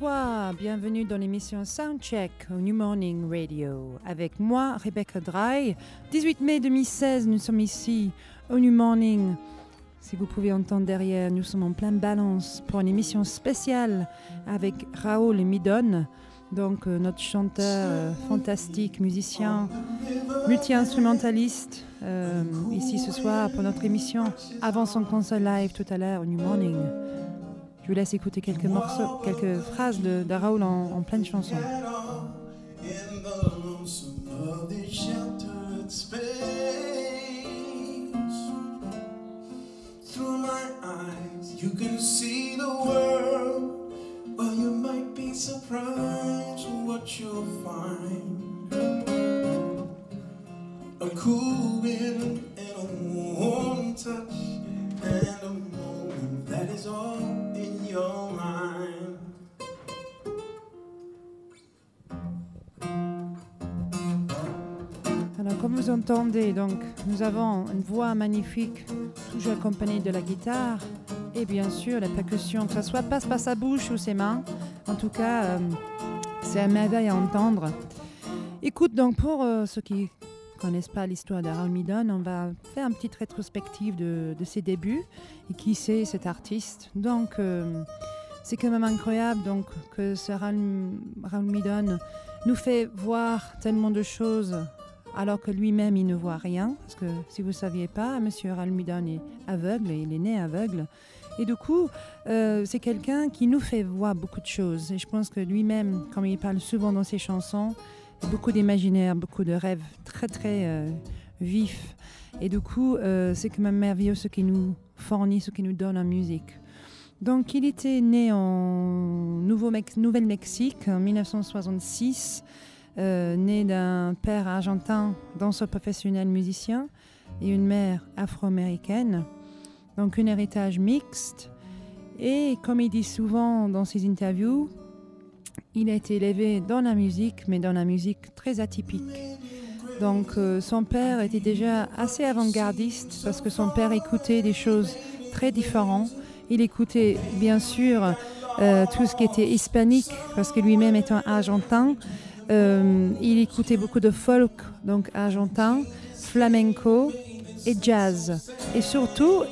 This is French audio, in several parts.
Bonsoir, bienvenue dans l'émission Soundcheck au New Morning Radio. Avec moi, Rebecca Dry. 18 mai 2016, nous sommes ici au New Morning. Si vous pouvez entendre derrière, nous sommes en pleine balance pour une émission spéciale avec Raoul Midon, donc euh, notre chanteur euh, fantastique, musicien, multi-instrumentaliste, euh, ici ce soir pour notre émission avant son concert live tout à l'heure au New Morning. Je vous laisse écouter quelques morceaux, quelques phrases de, de en, pleine chanson. You can see the world. Well, you might be surprised what you'll find. A cool wind and a warm touch, and a that is all in your mind. Alors, comme vous entendez, donc, nous avons une voix magnifique, toujours accompagnée de la guitare et bien sûr la percussion, que ce soit passe par sa bouche ou ses mains. En tout cas, euh, c'est un merveille à entendre. Écoute, donc, pour euh, ceux qui connaissent pas l'histoire d'Aaron Midon, on va faire une petite rétrospective de, de ses débuts et qui c'est cet artiste. Donc, euh, c'est quand même incroyable donc, que ce Raoul Raoul Midon nous fait voir tellement de choses alors que lui-même il ne voit rien. Parce que si vous ne saviez pas, Monsieur Almidon est aveugle, et il est né aveugle. Et du coup, euh, c'est quelqu'un qui nous fait voir beaucoup de choses. Et je pense que lui-même, comme il parle souvent dans ses chansons, beaucoup d'imaginaire, beaucoup de rêves très très euh, vifs. Et du coup, euh, c'est quand même merveilleux ce qu'il nous fournit, ce qu'il nous donne en musique. Donc, il était né en Nouvelle-Mexique en 1966 euh, né d'un père argentin, danseur professionnel musicien, et une mère afro-américaine. Donc un héritage mixte. Et comme il dit souvent dans ses interviews, il a été élevé dans la musique, mais dans la musique très atypique. Donc euh, son père était déjà assez avant-gardiste parce que son père écoutait des choses très différentes. Il écoutait bien sûr euh, tout ce qui était hispanique parce que lui-même étant argentin, euh, il écoutait beaucoup de folk, donc argentin, flamenco et jazz. Et surtout,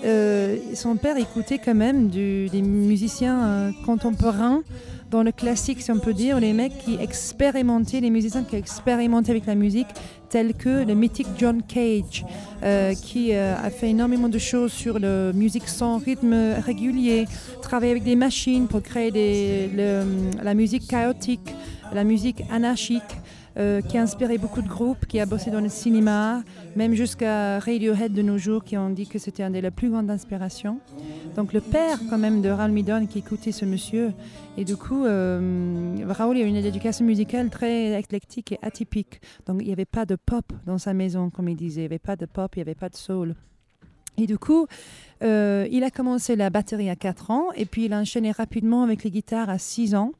son père écoutait quand même des musiciens contemporains dans le classique, si on peut dire, les mecs qui expérimentaient, les musiciens qui expérimentaient avec la musique, tels que le mythique John Cage, euh, qui euh, a fait énormément de choses sur la musique sans rythme régulier, travaillé avec des machines pour créer la musique chaotique, la musique anarchique, euh, qui a inspiré beaucoup de groupes, qui a bossé dans le cinéma, même jusqu'à Radiohead de nos jours, qui ont dit que c'était un des les plus grandes inspirations. Donc le père quand même de Raoul Midon qui écoutait ce monsieur. Et du coup, euh, Raoul a une éducation musicale très éclectique et atypique. Donc il n'y avait pas de pop dans sa maison, comme il disait. Il n'y avait pas de pop, il n'y avait pas de soul. Et du coup, euh, il a commencé la batterie à 4 ans et puis il a enchaîné rapidement avec les guitares à 6 ans.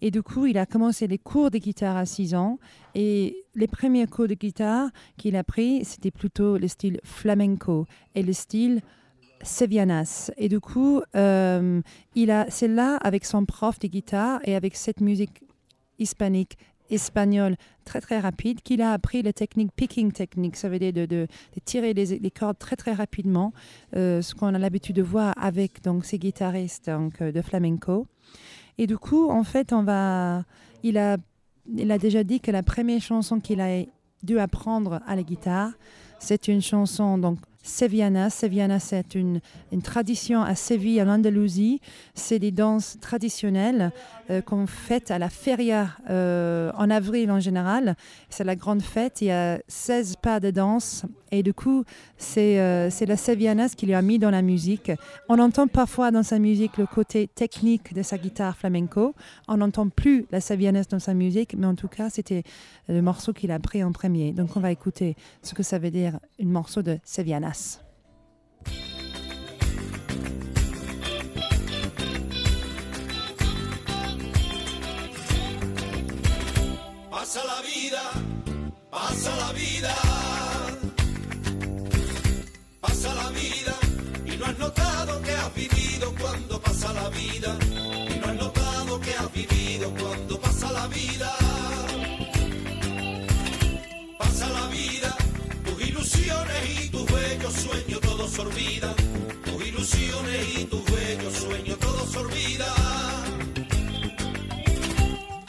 Et du coup, il a commencé les cours de guitare à 6 ans. Et les premiers cours de guitare qu'il a pris, c'était plutôt le style flamenco et le style sevianas. Et du coup, euh, il a, c'est là, avec son prof de guitare et avec cette musique hispanique, espagnole, très très rapide, qu'il a appris la technique picking technique. Ça veut dire de, tirer les, les cordes très très rapidement, euh, ce qu'on a l'habitude de voir avec donc, ces guitaristes donc, euh, de flamenco. Et du coup, en fait, on va, il, a, déjà dit que la première chanson qu'il a dû apprendre à la guitare, c'est une chanson donc Seviana. Seviana, c'est une, tradition à Séville, en Andalousie. C'est des danses traditionnelles euh, qu'on fête à la feria euh, en avril en général. C'est la grande fête. Il y a 16 pas de danse. Et du coup, c'est euh, la Seviana ce qu'il a mis dans la musique. On entend parfois dans sa musique le côté technique de sa guitare flamenco. On n'entend plus la Seviana dans sa musique, mais en tout cas, c'était le morceau qu'il a pris en premier. Donc, on va écouter ce que ça veut dire, un morceau de Sevianas. Pasa la vida, pasa la vida. Pasa la vida y no has notado que has vivido cuando pasa la vida. Y no has notado que has vivido cuando pasa la vida. Pasa la vida, bellos sueños todos se olvidan. Tus ilusiones y tus bellos sueños todos se olvidan.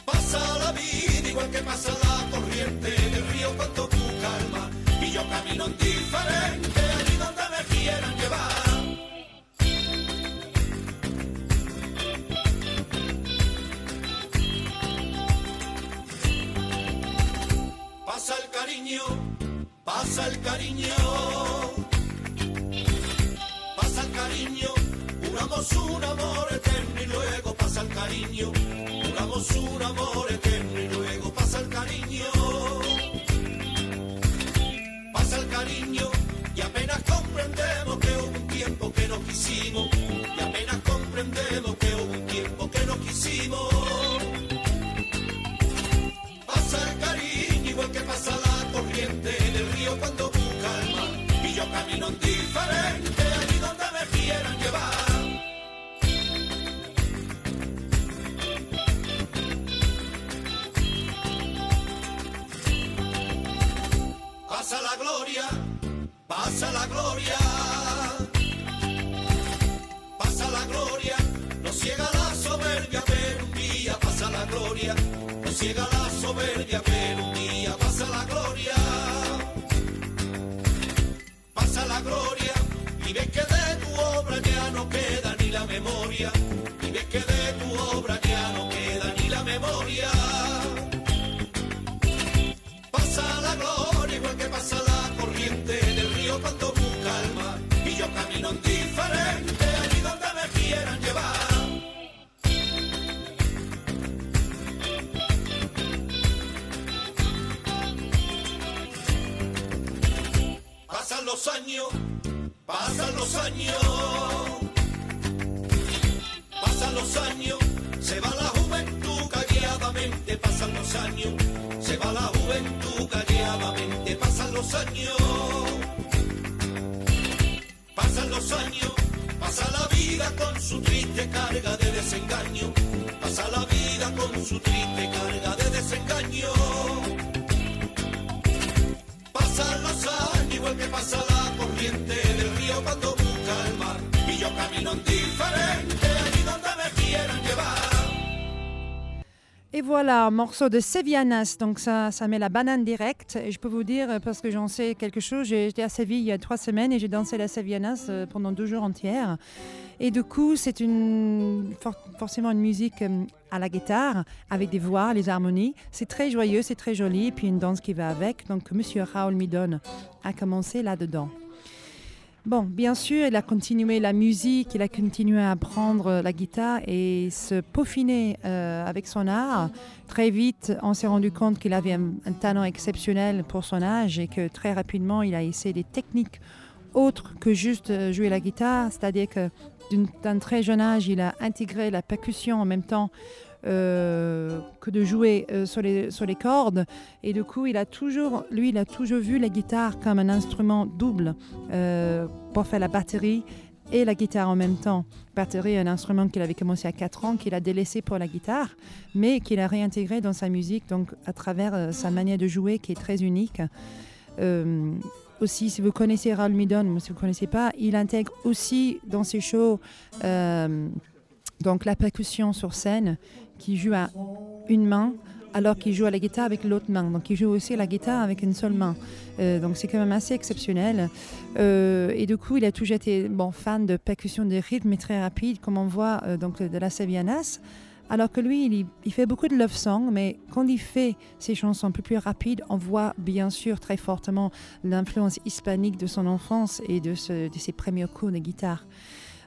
Pasa la vida igual que pasa la corriente del río cuando tú calma. Y yo camino diferente allí donde me quieran llevar. Pasa el cariño, pasa el cariño. Juramos un amor eterno y luego pasa el cariño. Juramos un amor eterno y luego pasa el cariño. Pasa el cariño y apenas comprendemos que hubo un tiempo que no quisimos. Voilà, un morceau de Sevianas, donc ça, ça met la banane directe. Et je peux vous dire, parce que j'en sais quelque chose, j'étais à Séville il y a trois semaines et j'ai dansé la Sevianas euh, pendant deux jours entiers. Et du coup, c'est une, for- forcément une musique euh, à la guitare, avec des voix, les harmonies. C'est très joyeux, c'est très joli, et puis une danse qui va avec. Donc, Monsieur Raoul Midon a commencé là-dedans. Bon, bien sûr, il a continué la musique, il a continué à apprendre la guitare et se peaufiner euh, avec son art. Très vite, on s'est rendu compte qu'il avait un, talent exceptionnel pour son âge et que très rapidement, il a essayé des techniques autres que juste euh, jouer la guitare. C'est-à-dire que d'un très jeune âge, il a intégré la percussion en même temps euh, que de jouer euh, sur, les, cordes. Et du coup, il a toujours, lui, il a toujours vu la guitare comme un instrument double euh, pour faire la batterie et la guitare en même temps. Batterie, un instrument qu'il avait commencé à 4 ans, qu'il a délaissé pour la guitare, mais qu'il a réintégré dans sa musique, donc à travers sa manière de jouer qui est très unique. Aussi, si vous connaissez Raoul Midon, mais si vous ne connaissez pas, il intègre aussi dans ses shows donc la percussion sur scène, qui joue à une main, alors qu'il joue à la guitare avec l'autre main. Donc il joue aussi la guitare avec une seule main. Euh, donc c'est quand même assez exceptionnel. Euh, et du coup, il a toujours été fan de percussion de rythme très rapide, comme on voit euh, donc de la Sevianas. Alors que lui, il, fait beaucoup de love songs, mais quand il fait ses chansons un peu plus rapides, on voit bien sûr très fortement l'influence hispanique de son enfance et de ses premiers cours de guitare.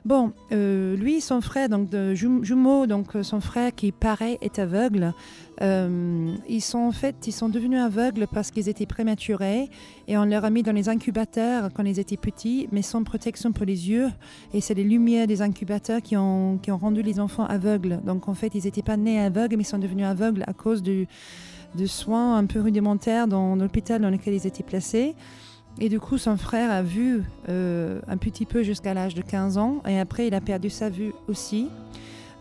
Bon, euh, lui, son frère, donc de jum- jumeau, donc euh, son frère qui pareil est aveugle. Euh, ils sont en fait, ils sont devenus aveugles parce qu'ils étaient prématurés et on leur a mis dans les incubateurs quand ils étaient petits, mais sans protection pour les yeux. Et c'est les lumières des incubateurs qui ont, qui ont rendu les enfants aveugles. Donc en fait, ils n'étaient pas nés aveugles, mais ils sont devenus aveugles à cause du, de soins un peu rudimentaires dans l'hôpital dans lequel ils étaient placés. Et du coup, son frère a vu euh, un petit peu jusqu'à l'âge de 15 ans et après, il a perdu sa vue aussi.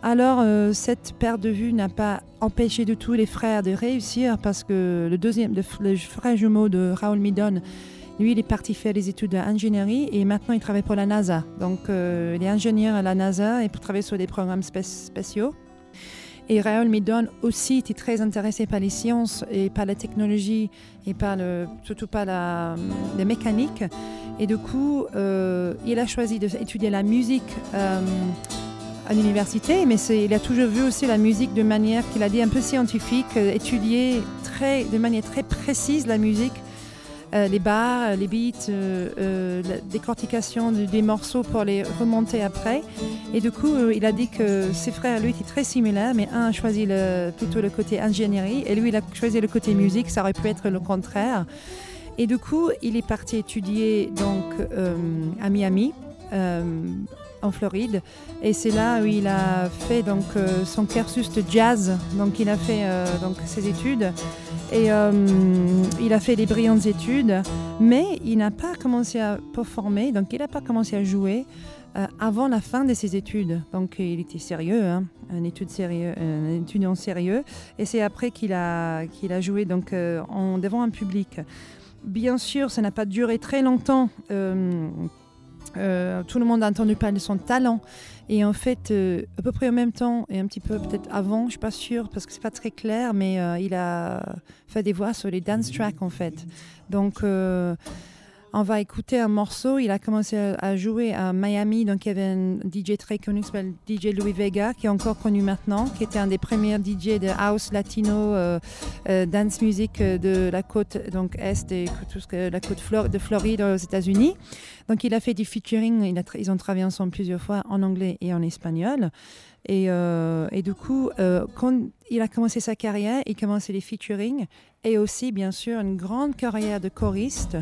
Alors, euh, cette perte de vue n'a pas empêché du tout les frères de réussir parce que le deuxième, le, frère jumeau de Raoul Midon, lui, il est parti faire des études d'ingénierie et maintenant il travaille pour la NASA. Donc, euh, il est ingénieur à la NASA et pour travailler sur des programmes spé- spéciaux. Et Raoul Midon aussi était très intéressé par les sciences et par la technologie et par surtout par la, la mécanique. Et du coup, euh, il a choisi d'étudier la musique euh, à l'université, mais il a toujours vu aussi la musique de manière qu'il a dit un peu scientifique, euh, étudier très, de manière très précise la musique, euh, les bars, les beats, euh, euh, la décortication de- des morceaux pour les remonter après. Et du coup, euh, il a dit que ses frères, lui, étaient très similaires, mais un a choisi plutôt le côté ingénierie et lui, il a choisi le côté musique. Ça aurait pu être le contraire. Et du coup, il est parti étudier donc euh, à Miami. En Floride et c'est là où il a fait donc euh, son cursus de jazz donc il a fait euh, donc ses études et euh, il a fait des brillantes études mais il n'a pas commencé à performer donc il n'a pas commencé à jouer avant la fin de ses études. Donc il était sérieux, hein, un, étudiant sérieux. Et c'est après qu'il a, qu'il a joué donc, en, devant un public. Bien sûr, ça n'a pas duré très longtemps. Euh, euh, tout le monde a entendu parler de son talent. Et en fait, euh, à peu près en même temps, et un petit peu peut-être avant, je ne suis pas sûre, parce que c'est pas très clair, mais euh, il a fait des voix sur les dance tracks en fait. Donc, on va écouter un morceau. Il a commencé à, jouer à Miami. Donc, il y avait un DJ très connu qui s'appelle DJ Louis Vega, qui est encore connu maintenant, qui était un des premiers DJ de house latino, euh, euh, dance music euh, de la côte donc est et tout ce que, la côte de Floride aux États-Unis. Donc, il a fait du featuring. Il a ils ont travaillé ensemble plusieurs fois en anglais et en espagnol. Et, du coup, quand il a commencé sa carrière, il commençait les featuring et aussi, bien sûr, une grande carrière de choriste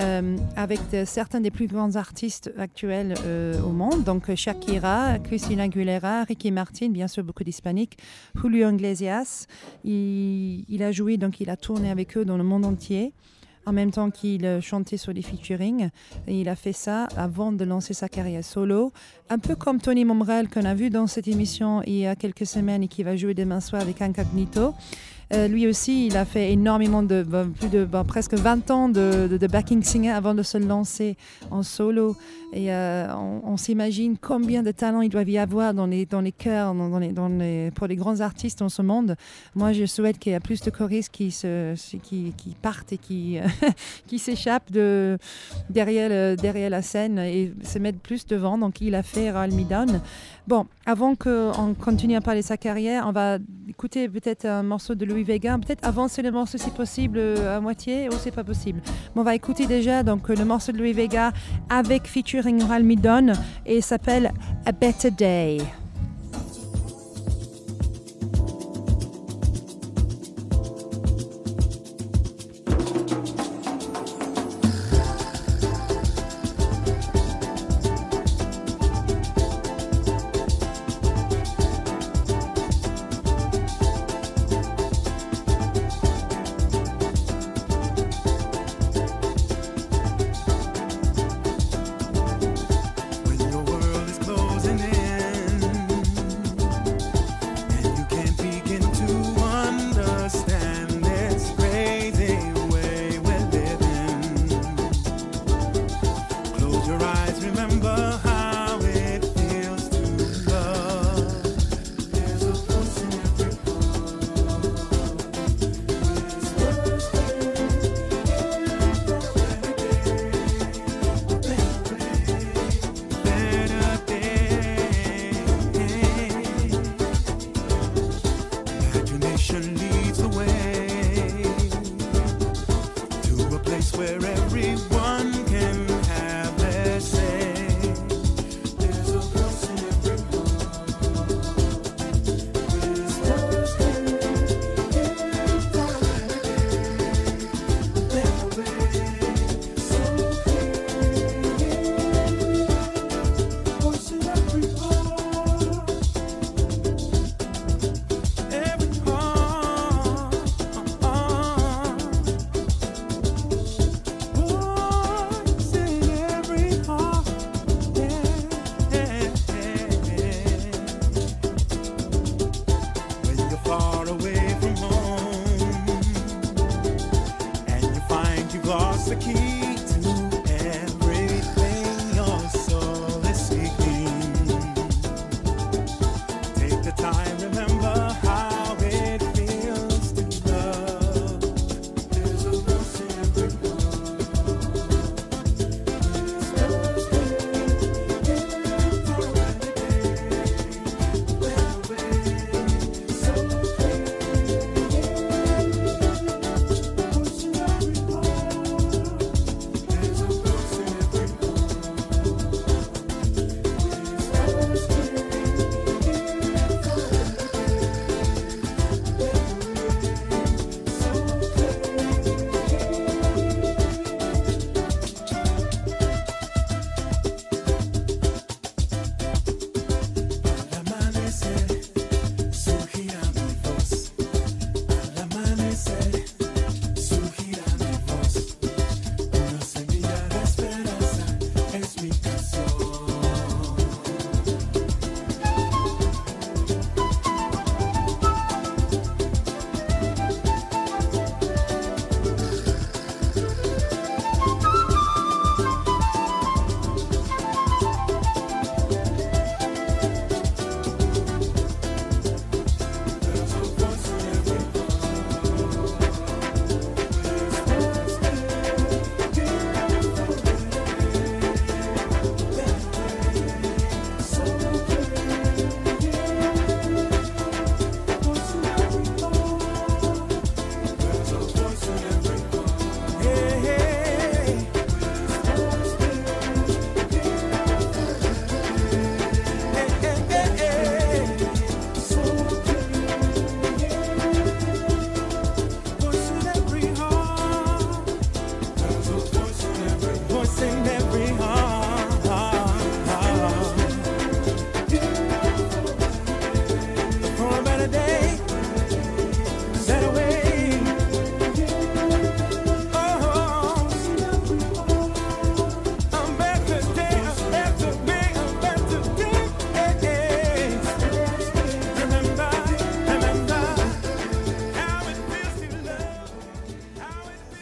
euh, avec de- certains des plus grands artistes actuels euh, au monde. Donc, Shakira, Christina Aguilera, Ricky Martin, bien sûr, beaucoup d'hispaniques, Julio Iglesias. Il, a joué, donc il a tourné avec eux dans le monde entier en même temps qu'il euh, chantait sur les featuring. Et il a fait ça avant de lancer sa carrière solo. Un peu comme Tony Momrel qu'on a vu dans cette émission il y a quelques semaines et qui va jouer demain soir avec Incognito. Euh, lui aussi, il a fait énormément de, bah, plus de bah, presque 20 ans de, de- de backing singer avant de se lancer en solo. Et euh, on, s'imagine combien de talents il doit y avoir dans les, dans les chœurs, pour les grands artistes dans ce monde. Moi, je souhaite qu'il y ait plus de choristes qui, partent et qui, qui s'échappent de, derrière, le- derrière la scène et se mettent plus devant. Donc, il a fait Raoul Midon. Bon, avant qu'on continue à parler de sa carrière, on va écouter peut-être un morceau de Louis Vega. Peut-être avancer le morceau si possible euh, à moitié ou c'est pas possible. Mais on va écouter déjà donc, le morceau de Louis Vega avec featuring Raoul Midon et il s'appelle A Better Day.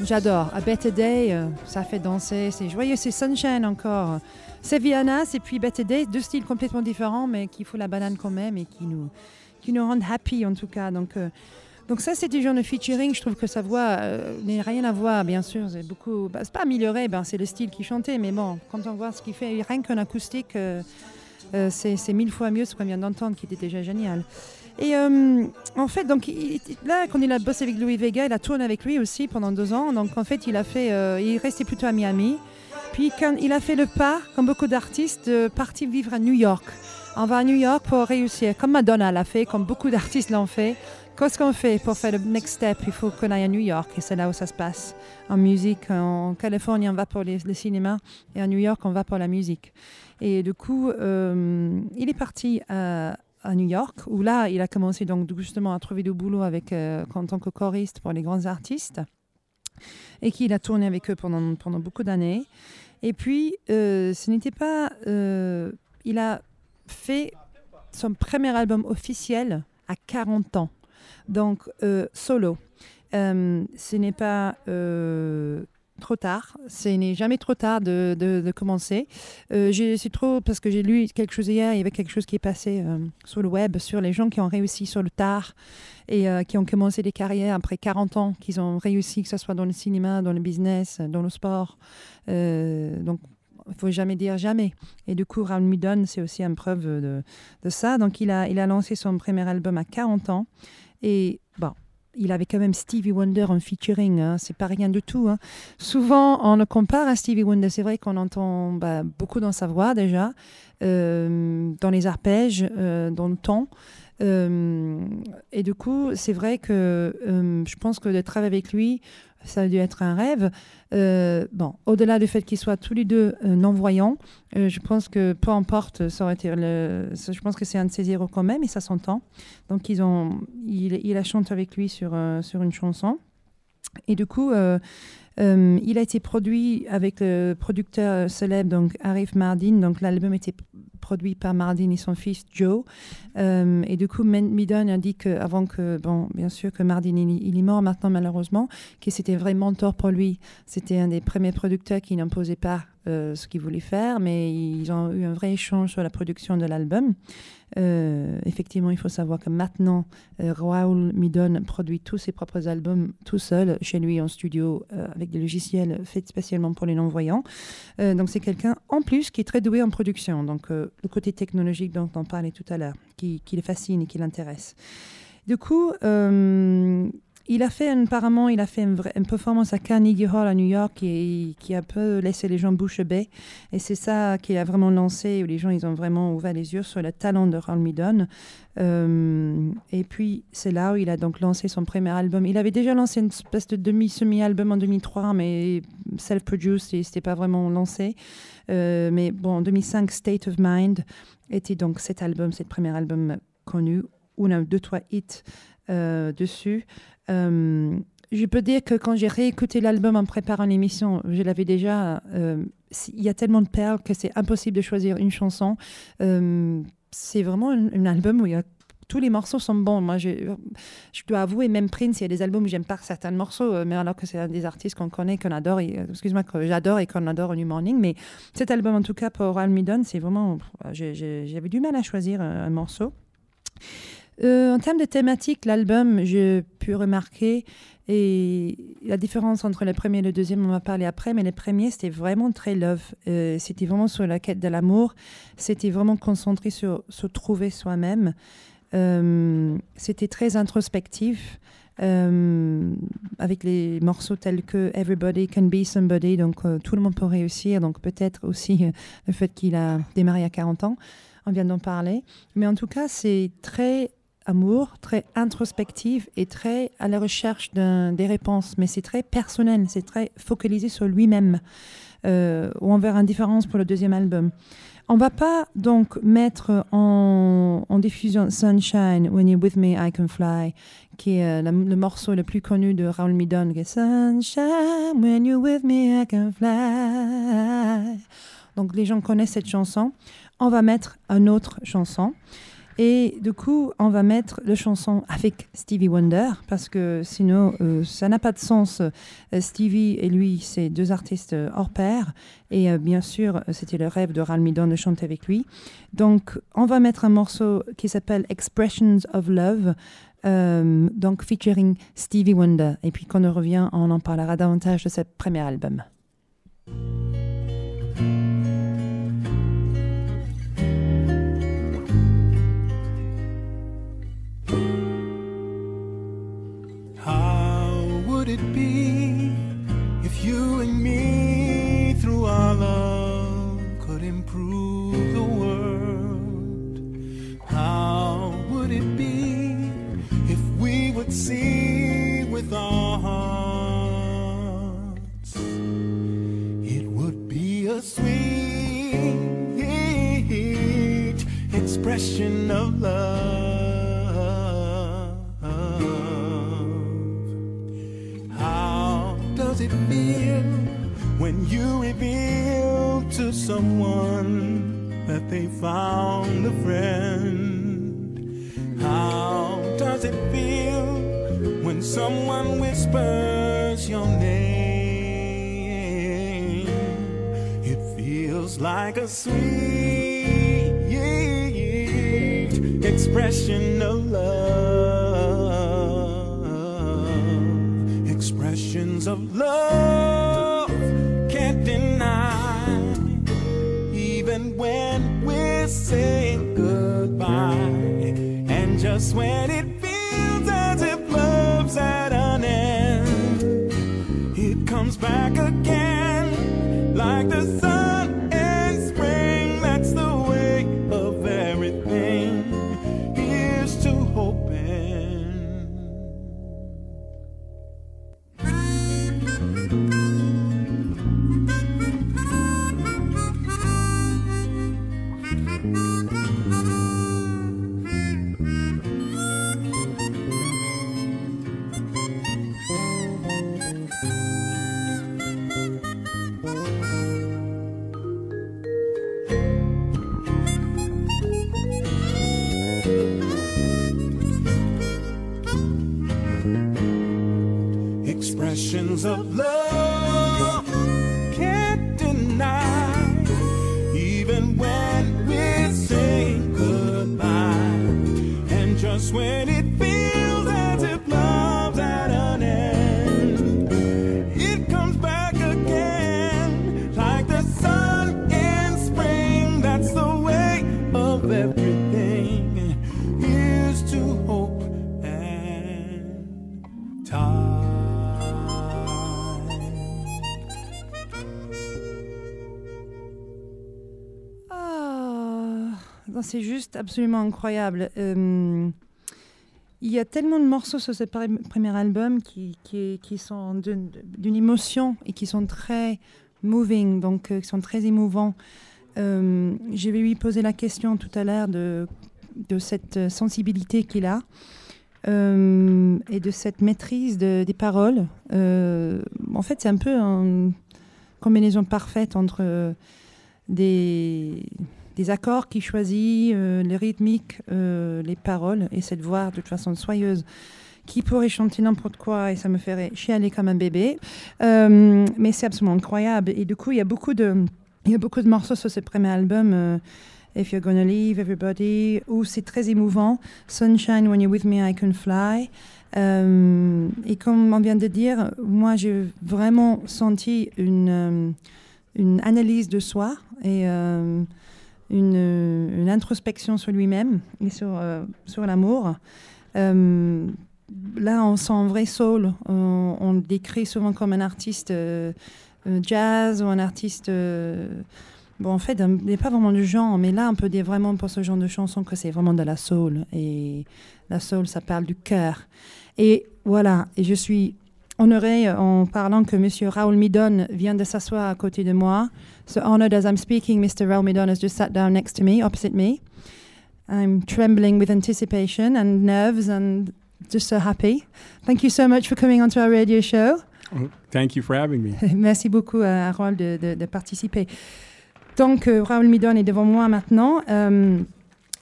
J'adore. A Better Day, euh, ça fait danser, c'est joyeux, c'est Sunshine encore. C'est Viana, et puis Better Day, deux styles complètement différents, mais qui font la banane quand même et qui nous, qui nous rendent happy en tout cas. Donc, euh, donc ça, c'est du genre de featuring. Je trouve que sa voix euh, n'a rien à voir, bien sûr. C'est beaucoup, bah, c'est pas amélioré, ben, c'est le style qui chantait, mais bon, quand on voit ce qu'il fait, rien qu'en acoustique, euh, c'est c'est mille fois mieux ce qu'on vient d'entendre, qui était déjà génial. Et euh, en fait, donc là, quand il a bossé avec Louis Vega, il a tourné avec lui aussi pendant deux ans. Donc en fait, il a fait, euh, il restait plutôt à Miami. Puis quand il a fait le pas, comme beaucoup d'artistes, de partir vivre à New York. On va à New York pour réussir, comme Madonna l'a fait, comme beaucoup d'artistes l'ont fait. Qu'est-ce qu'on fait pour faire le next step? Il faut qu'on aille à New York et c'est là où ça se passe. En musique, en Californie, on va pour le cinéma et à New York, on va pour la musique. Et du coup, euh, il est parti à, à New York, où là, il a commencé donc justement à trouver du boulot avec, euh, en tant que choriste pour les grands artistes, et qu'il a tourné avec eux pendant, pendant beaucoup d'années. Et puis, euh, ce n'était pas... euh, il a fait son premier album officiel à 40 ans, donc solo. Ce n'est pas trop tard, ce n'est jamais trop tard de, de- commencer. Euh, c'est trop parce que j'ai lu quelque chose hier, il y avait quelque chose qui est passé euh, sur le web sur les gens qui ont réussi sur le tard et euh, qui ont commencé des carrières après 40 ans, qu'ils ont réussi, que ce soit dans le cinéma, dans le business, dans le sport. Donc, il faut jamais dire jamais. Et du coup, Round Me Down, c'est aussi une preuve de, de ça. Donc, il a, il a lancé son premier album à 40 ans. Et il avait quand même Stevie Wonder en featuring. Hein, c'est pas rien du tout. hein. Souvent, on le compare à Stevie Wonder. C'est vrai qu'on entend bah, beaucoup dans sa voix déjà, euh, dans les arpèges, euh, dans le ton. Euh, et du coup, c'est vrai que je pense que de travailler avec lui, ça a dû être un rêve. Euh, bon, au-delà du fait qu'ils soient tous les deux euh, non-voyants, euh, je pense que peu importe, ça je pense que c'est un de ses héros quand même, et ça s'entend. Donc ils ont, il, il a chanté avec lui sur, sur une chanson. Et du coup, il a été produit avec le producteur célèbre, donc Arif Mardin. Donc l'album était produit par Mardin et son fils Joe. Euh, et du coup, Midon a dit qu'avant que, bon, bien sûr que Mardin, il, est mort maintenant malheureusement, que c'était vraiment mentor pour lui. C'était un des premiers producteurs qui n'imposait pas euh, ce qu'ils voulaient faire, mais ils ont eu un vrai échange sur la production de l'album. Euh, effectivement, il faut savoir que maintenant, Raoul Midon produit tous ses propres albums tout seul, chez lui en studio, avec des logiciels faits spécialement pour les non-voyants. donc c'est quelqu'un en plus qui est très doué en production. Donc le côté technologique dont on parlait tout à l'heure, qui, qui le fascine et qui l'intéresse. Du coup, il a fait apparemment, il a fait une, performance à Carnegie Hall à New York et, qui a un peu laissé les gens bouche bée. Et c'est ça qui a vraiment lancé, où les gens ils ont vraiment ouvert les yeux sur le talent de Ron Midon. Euh, et puis c'est là où il a donc lancé son premier album. Il avait déjà lancé une espèce de demi-semi-album en 2003, mais self-produced, et c'était pas vraiment lancé. Euh, mais bon, en 2005, State of Mind était donc cet album, cet premier album connu, où on a deux, trois hits euh, dessus. Euh, je peux dire que quand j'ai réécouté l'album en préparant l'émission, je l'avais déjà. Euh, il y a tellement de perles que c'est impossible de choisir une chanson. Euh, c'est vraiment un, album où tous les morceaux sont bons. Moi, je, dois avouer, même Prince, il y a des albums où j'aime pas certains morceaux, mais alors que c'est un des artistes qu'on connaît, qu'on adore, excuse-moi, que j'adore et qu'on adore New Morning. Mais cet album, en tout cas, pour Al Midon, c'est vraiment. J'avais du mal à choisir un morceau. Euh, en termes de thématique, l'album, j'ai pu remarquer et la différence entre le premier et le deuxième, on va parler après, mais le premier, c'était vraiment très love. Euh, c'était vraiment sur la quête de l'amour. C'était vraiment concentré sur se trouver soi-même. Euh, c'était très introspectif. avec les morceaux tels que Everybody Can Be Somebody, donc tout le monde peut réussir, donc peut-être aussi le fait qu'il a démarré à 40 ans, on vient d'en parler. Mais en tout cas, c'est très amour, très introspective et très à la recherche des réponses. Mais c'est très personnel, c'est très focalisé sur lui-même. Euh, ou on verra une différence pour le deuxième album. On va pas donc mettre en, diffusion Sunshine, When You're With Me, I Can Fly, qui est euh, le morceau le plus connu de Raoul Midon, qui est Sunshine, When You're With Me, I Can Fly. Donc les gens connaissent cette chanson. On va mettre une autre chanson. Et du coup, on va mettre la chanson avec Stevie Wonder parce que sinon, euh, ça n'a pas de sens. Euh, Stevie et lui, c'est deux artistes euh, hors pair. Et bien sûr, c'était le rêve de Ral Midon de chanter avec lui. Donc, on va mettre un morceau qui s'appelle Expressions of Love. donc featuring Stevie Wonder. Et puis quand on revient, on en parlera davantage de ce premier album. See with our hearts? It would be a sweet expression of love. How does it feel when you reveal to someone that they found a friend? How does it feel when someone whispers your name? It feels like a sweet expression of love expressions of love can't deny, even when we're saying goodbye. And just when it back again like the sun. C'est juste absolument incroyable. Euh, il y a tellement de morceaux sur ce pre- premier album qui, sont d'une émotion et qui sont très moving, donc euh, qui sont très émouvants. Euh, je vais lui poser la question tout à l'heure de, cette sensibilité qu'il a euh, et de cette maîtrise de- des paroles. En fait, c'est un peu une combinaison parfaite entre des, des accords qu'il choisit, euh, les rythmiques, euh, les paroles et cette voix de toute façon soyeuse qui pourrait chanter n'importe quoi et ça me ferait chialer comme un bébé. Euh, mais c'est absolument incroyable. Et du coup, il y a beaucoup de, il y a beaucoup de morceaux sur ce premier album. If You're Gonna Leave Everybody, où c'est très émouvant. Sunshine, When You're With Me, I Can Fly. Et comme on vient de dire, moi j'ai vraiment senti une, une analyse de soi et une, introspection sur lui-même et sur, euh, sur l'amour. Euh, là, on sent un vrai soul. On, le décrit souvent comme un artiste euh, jazz ou un artiste. bon, en fait, il a pas vraiment de genre, mais là, on peut dire vraiment pour ce genre de chanson que c'est vraiment de la soul. Et la soul, ça parle du cœur. Et voilà, et je suis honorée en parlant que Monsieur Raoul Midon vient de s'asseoir à côté de moi. So honored as I'm speaking, Mr. Raoul Midon has just sat down next to me, opposite me. I'm trembling with anticipation and nerves and just so happy. Thank you so much for coming onto our radio show. Oh, Thank you for having me. Merci beaucoup à Raoul de, de- de participer. Donc, euh, Raoul Midon est devant moi maintenant. Um,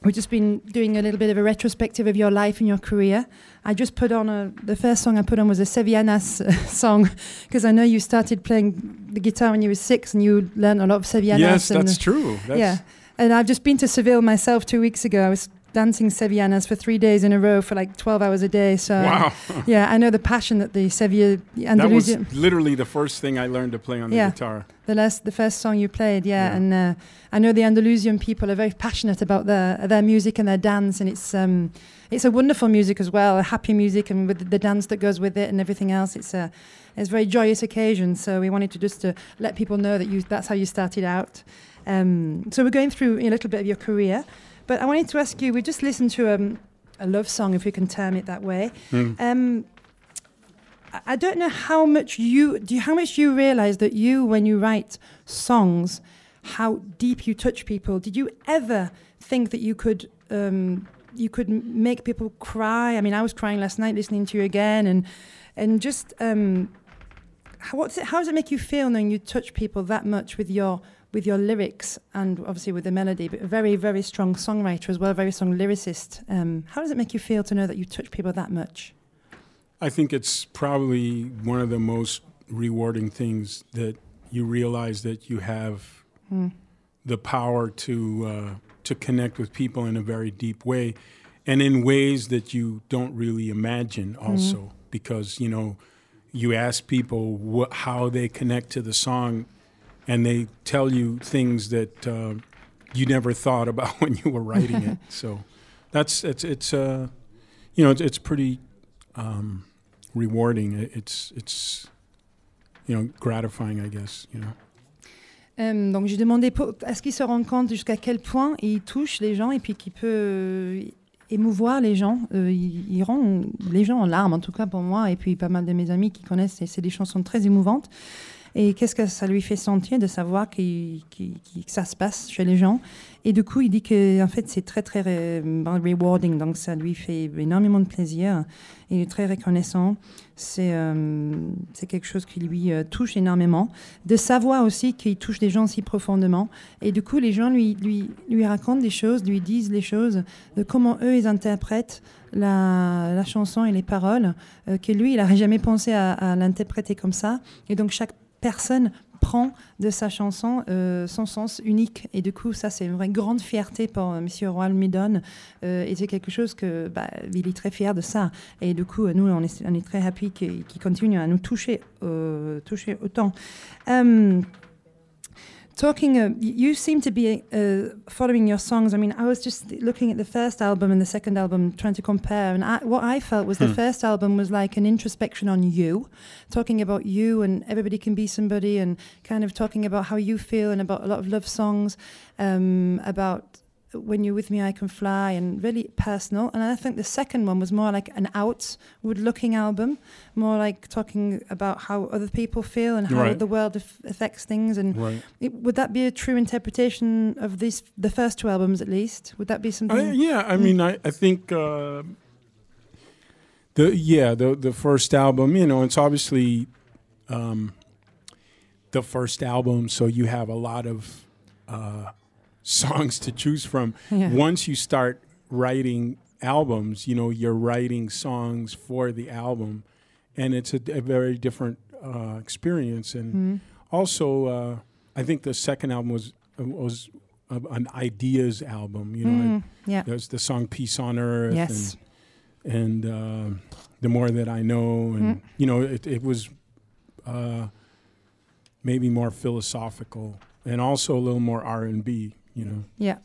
we've just been doing a little bit of a retrospective of your life and your career. I just put on a, the first song I put on was a Sevillanas uh, song because I know you started playing the guitar when you were six and you learned a lot of Sevillanas. yes, and, that's true. That's, yeah, and I've just been to Seville myself two weeks ago. I was dancing Sevillanas for three days in a row for like 12 hours a day. So, Wow. yeah, I know the passion that the Sevilla, the that was Andalusian, literally the first thing I learned to play on the Yeah. guitar. the last, the first song you played, yeah. Yeah. And uh, I know the Andalusian people are very passionate about their their music and their dance, and it's um, it's a wonderful music as well, a happy music, and with the dance that goes with it and everything else. It's a it's a very joyous occasion. So we wanted to just to let people know that you that's how you started out. Um, so we're going through a little bit of your career, but I wanted to ask you. We just listened to um, a love song, if we can term it that way. Mm. Um, I- don't know how much you do. You, how much you realize that you, when you write songs, how deep you touch people. Did you ever think that you could um, you could make people cry? I mean, I was crying last night listening to you again, and and just um, how, what's it, how does it make you feel knowing you touch people that much with your with your lyrics and obviously with the melody, but a very very strong songwriter as well, a very strong lyricist. Um, how does it make you feel to know that you touch people that much? I think it's probably one of the most rewarding things that you realize that you have Mm. the power to uh, to connect with people in a very deep way, and in ways that you don't really imagine. Also, because you know, you ask people wh- how they connect to the song, and they tell you things that uh, you never thought about when you were writing it. So that's it's it's uh, you know it's, it's pretty um, rewarding. It- It's it's you know gratifying, I guess. You know. Euh, donc j'ai demandé pour- est-ce qu'il se rend compte jusqu'à quel point il touche les gens et puis qu'il peut euh, émouvoir les gens? Euh, il, il rend les gens en larmes, en tout cas pour moi, et puis pas mal de mes amis qui connaissent, c'est des chansons très émouvantes. Et qu'est-ce que ça lui fait sentir de savoir qu'il- qu'il- que ça se passe chez les gens? Et du coup, il dit que en fait, c'est très, très ben, rewarding. Donc, ça lui fait énormément de plaisir. Il est très reconnaissant. C'est euh, quelque chose qui lui euh, touche énormément. De savoir aussi qu'il touche des gens si profondément. Et du coup, les gens lui, lui, lui racontent des choses, lui disent les choses, de comment eux, ils interprètent la, la chanson et les paroles, euh, que lui, il n'aurait jamais pensé à, à l'interpréter comme ça. Et donc, chaque personne prend de sa chanson euh, son sens unique. Et du coup, ça, c'est une vraie grande fierté pour euh, Monsieur Royal Midon. Euh, et c'est quelque chose que, bah, il est très fier de ça. Et du coup, nous, on est, très happy qu'il qu'il continue à nous toucher, euh, toucher autant. Talking, uh, you seem to be uh, following your songs. I mean, I was just looking at the first album and the second album, trying to compare. And I, what I felt was the first album was like an introspection on you, talking about you and everybody can be somebody, and kind of talking about how you feel and about a lot of love songs, um, about when you're with me, I can fly, and really personal. And I think the second one was more like an outward-looking album, more like talking about how other people feel and how Right. the world af- affects things and Right. it- would that be a true interpretation of these, the first two albums at least? Would that be something? I, yeah, I mean, I, I think uh, the yeah the the first album, you know, it's obviously um, the first album, so you have a lot of uh, songs to choose from. Yeah. Once you start writing albums, you know, you're writing songs for the album, and it's a, a very different uh, experience. And Mm. also, uh, I think the second album was was uh, an ideas album. You know, Mm, yeah. there's the song "Peace on Earth" Yes. and and uh, the more that I know, and Mm. you know, it, it was uh, maybe more philosophical and also a little more R and B. Yeah.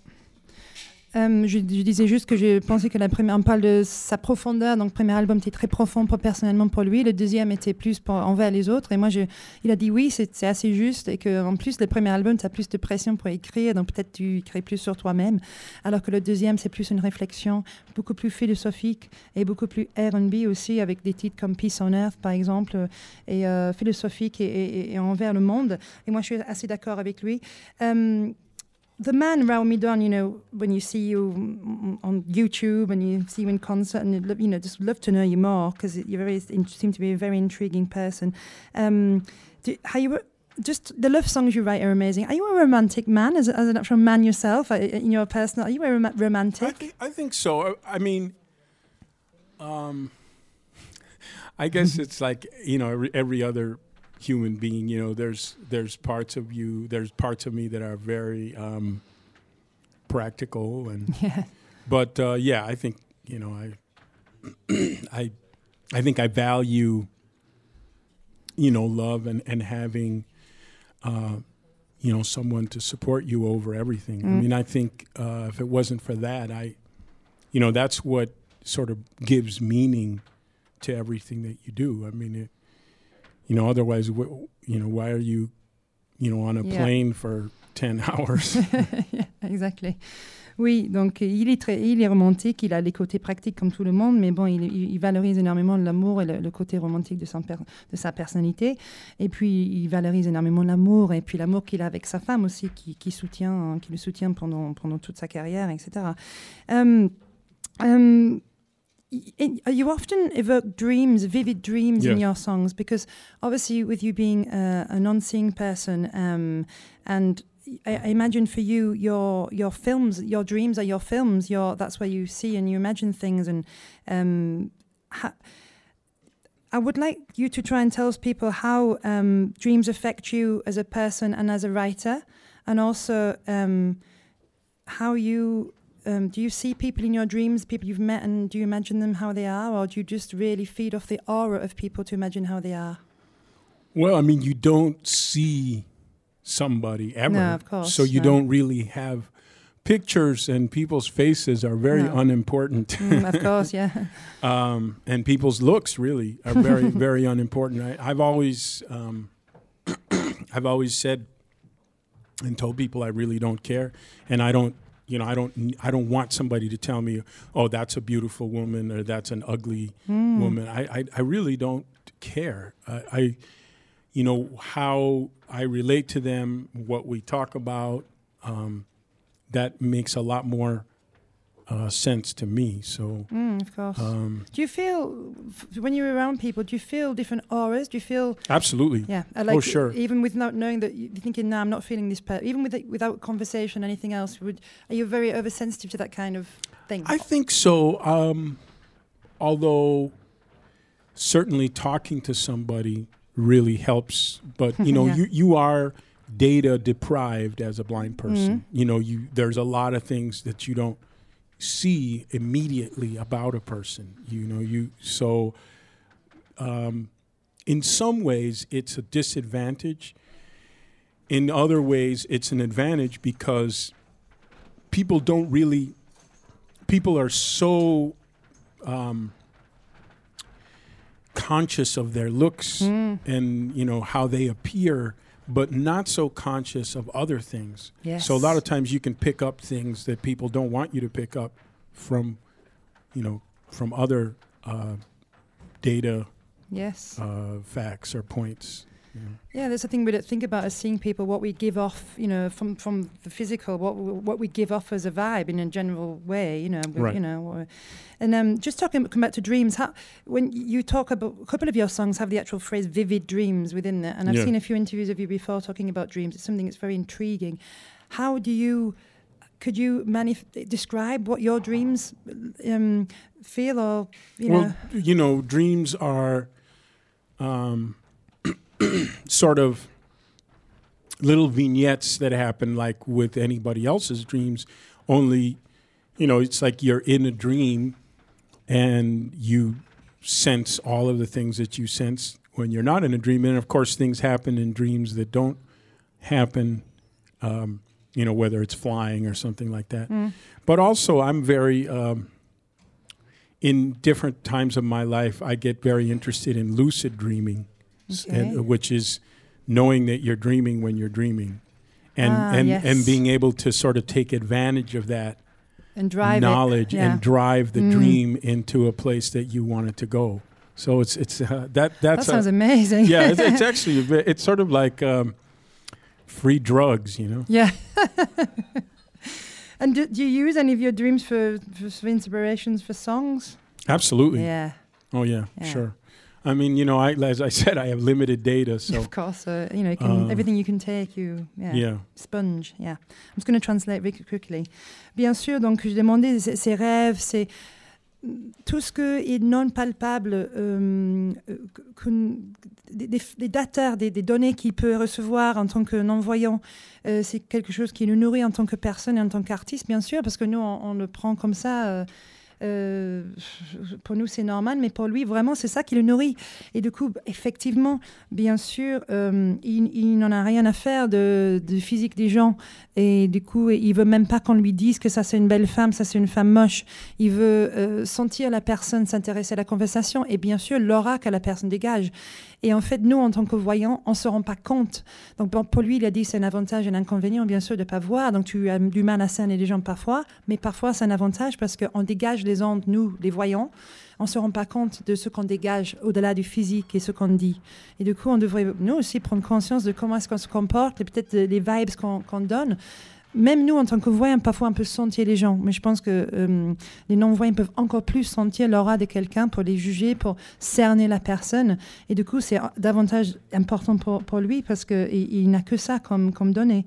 Euh, je, je disais juste que j'ai pensé que la première, on parle de sa profondeur, donc le premier album était très profond pour, personnellement pour lui, le deuxième était plus envers les autres, et moi je, il a dit oui, c'est assez juste, et qu'en plus le premier album, tu as plus de pression pour écrire, donc peut-être tu crées plus sur toi-même, alors que le deuxième, c'est plus une réflexion beaucoup plus philosophique et beaucoup plus R&B aussi, avec des titres comme Peace on Earth par exemple, et euh, philosophique et, envers le monde, et moi je suis assez d'accord avec lui. Euh, the man Raoul Midon, you know, when you see you on YouTube and you see you in concert, and you know, just love to know you more because you very seem to be a very intriguing person. Um, do, how you were just the love songs you write are amazing. Are you a romantic man, as, as an actual man yourself, in your personal? Are you a rom- I romantic? think I think so. I, I mean, um, I guess it's like you know every, every other human being. You know, there's there's parts of you, there's parts of me that are very um, practical, and Yeah. but uh, yeah, I think you know I I I think I value you know love and and having. Uh, you know, someone to support you over everything. I Mm. mean, I think uh, if it wasn't for that, I, you know, that's what sort of gives meaning to everything that you do. I mean, it, you know, otherwise, wh- you know, why are you, you know, on a Yeah. plane for ten hours? Yeah, exactly. Oui, donc il est très, il est romantique, il a les côtés pratiques comme tout le monde, mais bon, il, valorise énormément l'amour et le, le côté romantique de, son per- de sa personnalité. Et puis il valorise énormément l'amour et puis l'amour qu'il a avec sa femme aussi, qui, qui soutient, qui le soutient pendant pendant toute sa carrière, etc. Um, y- you often evoke dreams, vivid dreams in your songs, because obviously, with you being a, a non-seeing person, um, and I, I imagine for you, your your films, your dreams are your films. Your that's where you see and you imagine things. And um, ha- I would like you to try and tell people how um, dreams affect you as a person and as a writer, and also um, how you um, do you see people in your dreams, people you've met, and do you imagine them how they are, or do you just really feed off the aura of people to imagine how they are? well, I mean, you don't see somebody ever, No, of course, so you no. don't really have pictures, and people's faces are very No. unimportant. Mm, of course, yeah. um, and people's looks really are very very unimportant. I, I've always um, I've always said and told people I really don't care, and I don't you know I don't I don't want somebody to tell me oh that's a beautiful woman or that's an ugly Mm. woman. I, I I really don't care. I, I you know, how I relate to them, what we talk about, um, that makes a lot more uh, sense to me. So, Mm, of course. um, do you feel f- when you're around people? Do you feel different auras? Do you feel absolutely. yeah? I like Oh, sure. Even without knowing that you're thinking, "No, I'm not feeling this." Per-. Even with without conversation, anything else, would are you very oversensitive to that kind of thing? I think so. Um, although certainly talking to somebody really helps, but you know, Yeah. you you are data deprived as a blind person. You know, you there's a lot of things that you don't see immediately about a person. You know, you so um, in some ways it's a disadvantage. In other ways, it's an advantage because people don't really people are so um, conscious of their looks Mm, and you know how they appear but not so conscious of other things yes. so a lot of times you can pick up things that people don't want you to pick up from you know from other uh, data yes. uh, facts or points know. Yeah, there's a thing we don't think about as seeing people, what we give off, you know, from, from the physical, what we, what we give off as a vibe in a general way, you know, Right. you know. And um, just talking, come back to dreams. How, when you talk about a couple of your songs have the actual phrase "vivid dreams" within it, and I've Yeah. seen a few interviews of you before talking about dreams. It's something that's very intriguing. How do you? Could you manif- describe what your dreams um, feel, or you know? well you know dreams are um, sort of little vignettes that happen like with anybody else's dreams only you know it's like you're in a dream and you sense all of the things that you sense when you're not in a dream. And of course things happen in dreams that don't happen um, you know whether it's flying or something like that. Mm. but also i'm very um, in different times of my life i get very interested in lucid dreaming s- and, which is knowing that you're dreaming when you're dreaming and Ah, and, yes. and being able to sort of take advantage of that and drive knowledge yeah. and drive the Mm. dream into a place that you want it to go so it's it's uh, that That that's a- amazing. yeah it's, it's actually a bit- it's sort of like um, free drugs you know Yeah. and do, do you use any of your dreams for, for, for inspirations for songs? absolutely Yeah, oh yeah, Yeah. sure i mean you know I, as i said i have limited data so of course. Uh, you know, you can, Uh, everything you can take, you yeah, yeah sponge. Yeah, I'm just going to translate very quickly. Bien sûr, donc je demandais rêves, c'est tout ce qui est non palpable, euh, que- des, des, des data, des, des données qu'il peut recevoir en tant que non-voyant, euh, c'est quelque chose qui nous nourrit en tant que personne et en tant qu'artiste, bien sûr, parce que nous, on, on le prend comme ça. euh, euh, pour nous, c'est normal, mais pour lui, vraiment, c'est ça qui le nourrit. Et du coup, effectivement, bien sûr, euh, il, n'en a rien à faire de, de physique des gens. Et du coup, il veut même pas qu'on lui dise que ça, c'est une belle femme, ça, c'est une femme moche. Il veut euh, sentir la personne, s'intéresser à la conversation et bien sûr, l'aura que la personne dégage. Et en fait, nous, en tant que voyants, on se rend pas compte. Donc, pour lui, il a dit c'est un avantage et un inconvénient, bien sûr, de pas voir. Donc, tu as du mal à cerner les gens parfois, mais parfois, c'est un avantage parce qu'on dégage les ondes, nous, les voyants. On se rend pas compte de ce qu'on dégage au-delà du physique et ce qu'on dit. Et du coup, on devrait, nous aussi, prendre conscience de comment est-ce qu'on se comporte et peut-être les vibes qu'on donne. Même nous, en tant que voyants, parfois on peut sentir les gens, mais je pense que euh, les non-voyants peuvent encore plus sentir l'aura de quelqu'un pour les juger, pour cerner la personne. Et du coup, c'est davantage important pour, pour lui parce qu'il il, n'a que ça comme, comme donnée.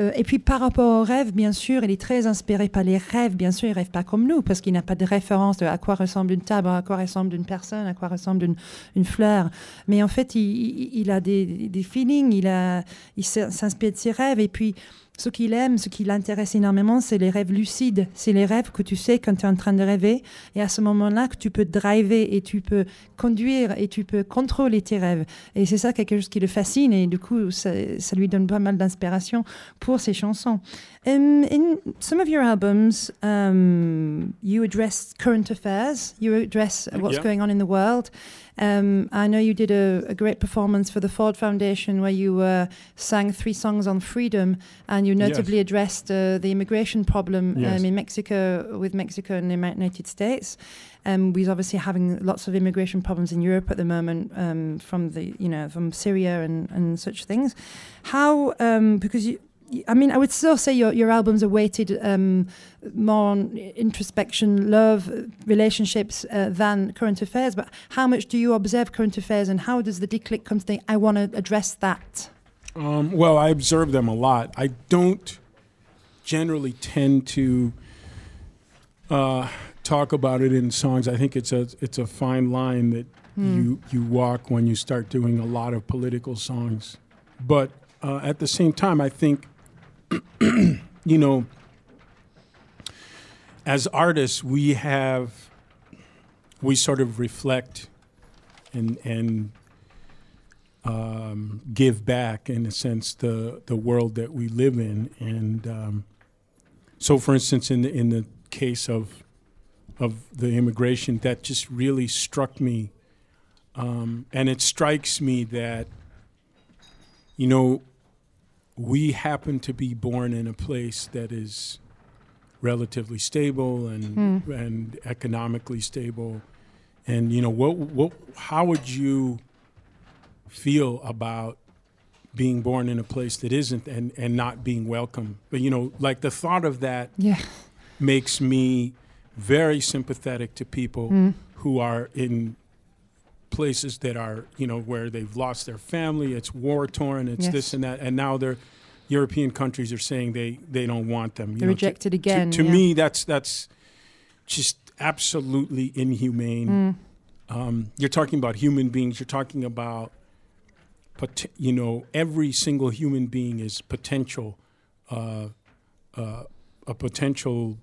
Euh, et puis par rapport aux rêves, bien sûr, il est très inspiré par les rêves. Bien sûr, il rêve pas comme nous parce qu'il n'a pas de référence de à quoi ressemble une table, à quoi ressemble une personne, à quoi ressemble une, une fleur. Mais en fait, il, il, il a des, des feelings, il, a, il s'inspire de ses rêves. Et puis, ce qu'il aime, ce qui l'intéresse énormément, c'est les rêves lucides. C'est les rêves que tu sais quand tu es en train de rêver. Et à ce moment-là, que tu peux driver et tu peux conduire et tu peux contrôler tes rêves. Et c'est ça quelque chose qui le fascine. Et du coup, ça, ça lui donne pas mal d'inspiration pour ses chansons. Um, in some of your albums, um, you address current affairs. You address what's Yeah. going on in the world. Um, I know you did a, a, great performance for the Ford Foundation where you uh, sang three songs on freedom and you notably Yes. addressed uh, the immigration problem Yes. um, in Mexico with Mexico and the United States. um, we're obviously having lots of immigration problems in Europe at the moment um, from the you know from Syria and, and such things. How um, because you. I mean, I would still say your, your albums are weighted um, more on introspection, love, relationships uh, than current affairs. But how much do you observe current affairs, and how does the declic come to think, I want to address that? Um, well, I observe them a lot. I don't generally tend to uh, talk about it in songs. I think it's a it's a fine line that you you walk when you start doing a lot of political songs. But uh, at the same time, I think you know, as artists, we have we sort of reflect and and um, give back in a sense the the world that we live in. And um, so for instance in the in the case of of the immigration that just really struck me um, and it strikes me that you know we happen to be born in a place that is relatively stable and hmm. and economically stable and you know what what how would you feel about being born in a place that isn't and, and not being welcome. But you know, like the thought of that Yeah. makes me very sympathetic to people hmm. who are in places that are, you know, where they've lost their family, it's war torn, it's Yes. this and that, and now they're European countries are saying they, they don't want them. You They're know, rejected to- again, To, yeah. me, that's that's just absolutely inhumane. Mm. Um, you're talking about human beings. You're talking about, pot- you know, every single human being is potential, uh, uh, a potential.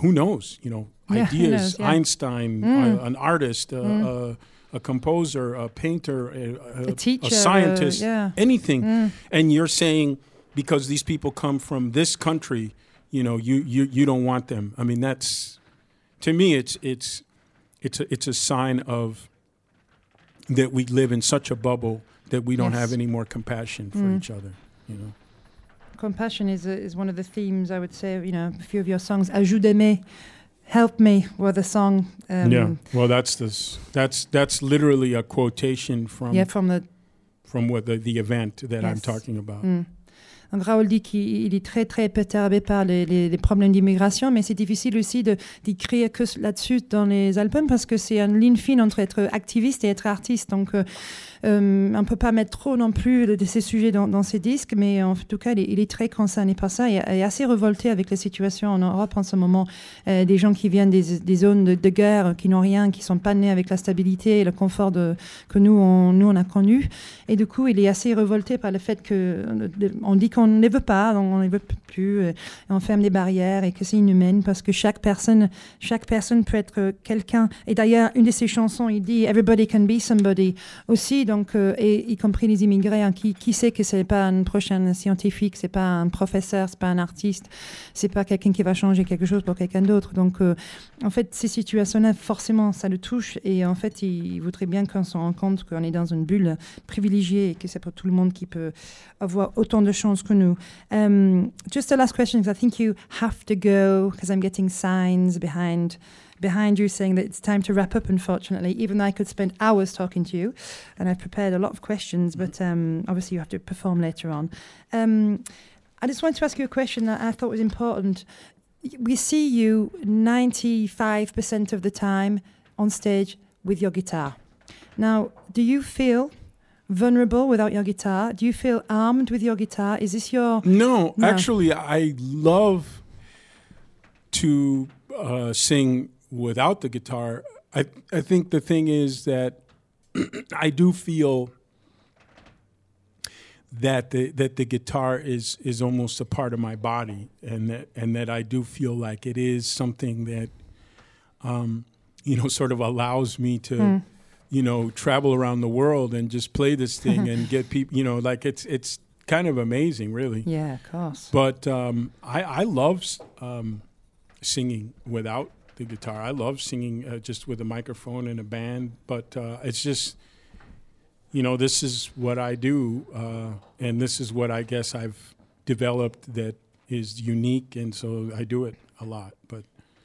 Who knows? You know, Yeah, ideas. knows, yeah. Einstein, Mm. uh, an artist, uh, uh, a composer, a painter, a, a, A teacher, a scientist, uh, yeah. anything. Mm. And you're saying because these people come from this country, you know, you you you don't want them. I mean, that's to me, it's it's it's a, it's a sign of that we live in such a bubble that we don't Yes. have any more compassion for Mm. each other. You know. Compassion is, a, is one of the themes, I would say, you know, a few of your songs. Ajude-me, help me, with the song. Um, yeah. Well, that's this. That's that's literally a quotation from yeah, from the from what the, the event that I'm talking about. Mm. Raoul dit qu'il il est très très perturbé par les, problèmes d'immigration, mais c'est difficile aussi d'écrire que là-dessus dans les albums parce que c'est une ligne fine entre être activiste et être artiste. Donc euh, euh, on peut pas mettre trop non plus de, ces sujets dans, dans ses disques, mais en tout cas il est, très concerné par ça et, et assez révolté avec la situation en Europe en ce moment. Euh, des gens qui viennent des, zones de, guerre, qui n'ont rien, qui sont pas nés avec la stabilité et le confort que nous on, nous on a connu. Et du coup, il est assez révolté par le fait que euh, de- on dit qu'on ne les veut pas, on ne les veut plus, euh, on ferme des barrières et que c'est inhumain parce que chaque personne, chaque personne peut être euh, quelqu'un. Et d'ailleurs, une de ses chansons, il dit Everybody can be somebody aussi, donc euh, et y compris les immigrés. hein, qui, qui sait que c'est pas un prochain scientifique, c'est pas un professeur, c'est pas un artiste, c'est pas quelqu'un qui va changer quelque chose pour quelqu'un d'autre. Donc, en fait, ces situations-là, forcément, ça le touche et en fait, il, voudrait bien qu'on se rende compte qu'on est dans une bulle privilégiée et que c'est pas tout le monde qui peut avoir autant de chance Um, just a last question, because I think you have to go, because I'm getting signs behind behind you saying that it's time to wrap up, unfortunately, even though I could spend hours talking to you. And I've prepared a lot of questions, but um, obviously you have to perform later on. Um, I just wanted to ask you a question that I thought was important. We see you 95% of the time on stage with your guitar. Now, do you feel vulnerable without your guitar? Do you feel armed with your guitar? Is this your. No, No. actually, I love to uh, sing without the guitar. I I think the thing is that I do feel that the that the guitar is is almost a part of my body, and that and that I do feel like it is something that, um, you know, sort of allows me to. You know, travel around the world and just play this thing and get people. You know, like it's it's kind of amazing, really. Yeah, of course. But um, I, I love um, singing without the guitar. I love singing uh, just with a microphone and a band. But uh, it's just, you know, this is what I do, uh, and this is what I guess I've developed that is unique, and so I do it a lot. But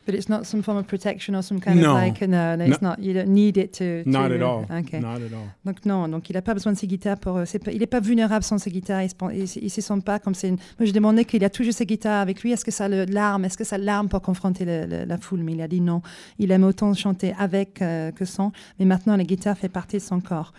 But it's not some form of protection or some kind No. of like no, no, it's No. not. You don't need it to. to Not at all. Okay. Not at all. Donc non, donc il n'a pas besoin de ses guitares pour. euh, il n'est pas vulnérable sans ses guitares. Il il, se- sent pas comme c'est. Une... Moi, je demandais qu'il a toujours ses guitares avec lui. Est-ce que ça l'arme Est-ce que ça l'arme pour confronter le- le- la foule? Mais il a dit non. Il aime autant chanter avec euh, que sans. Mais maintenant, la guitare fait partie de son corps.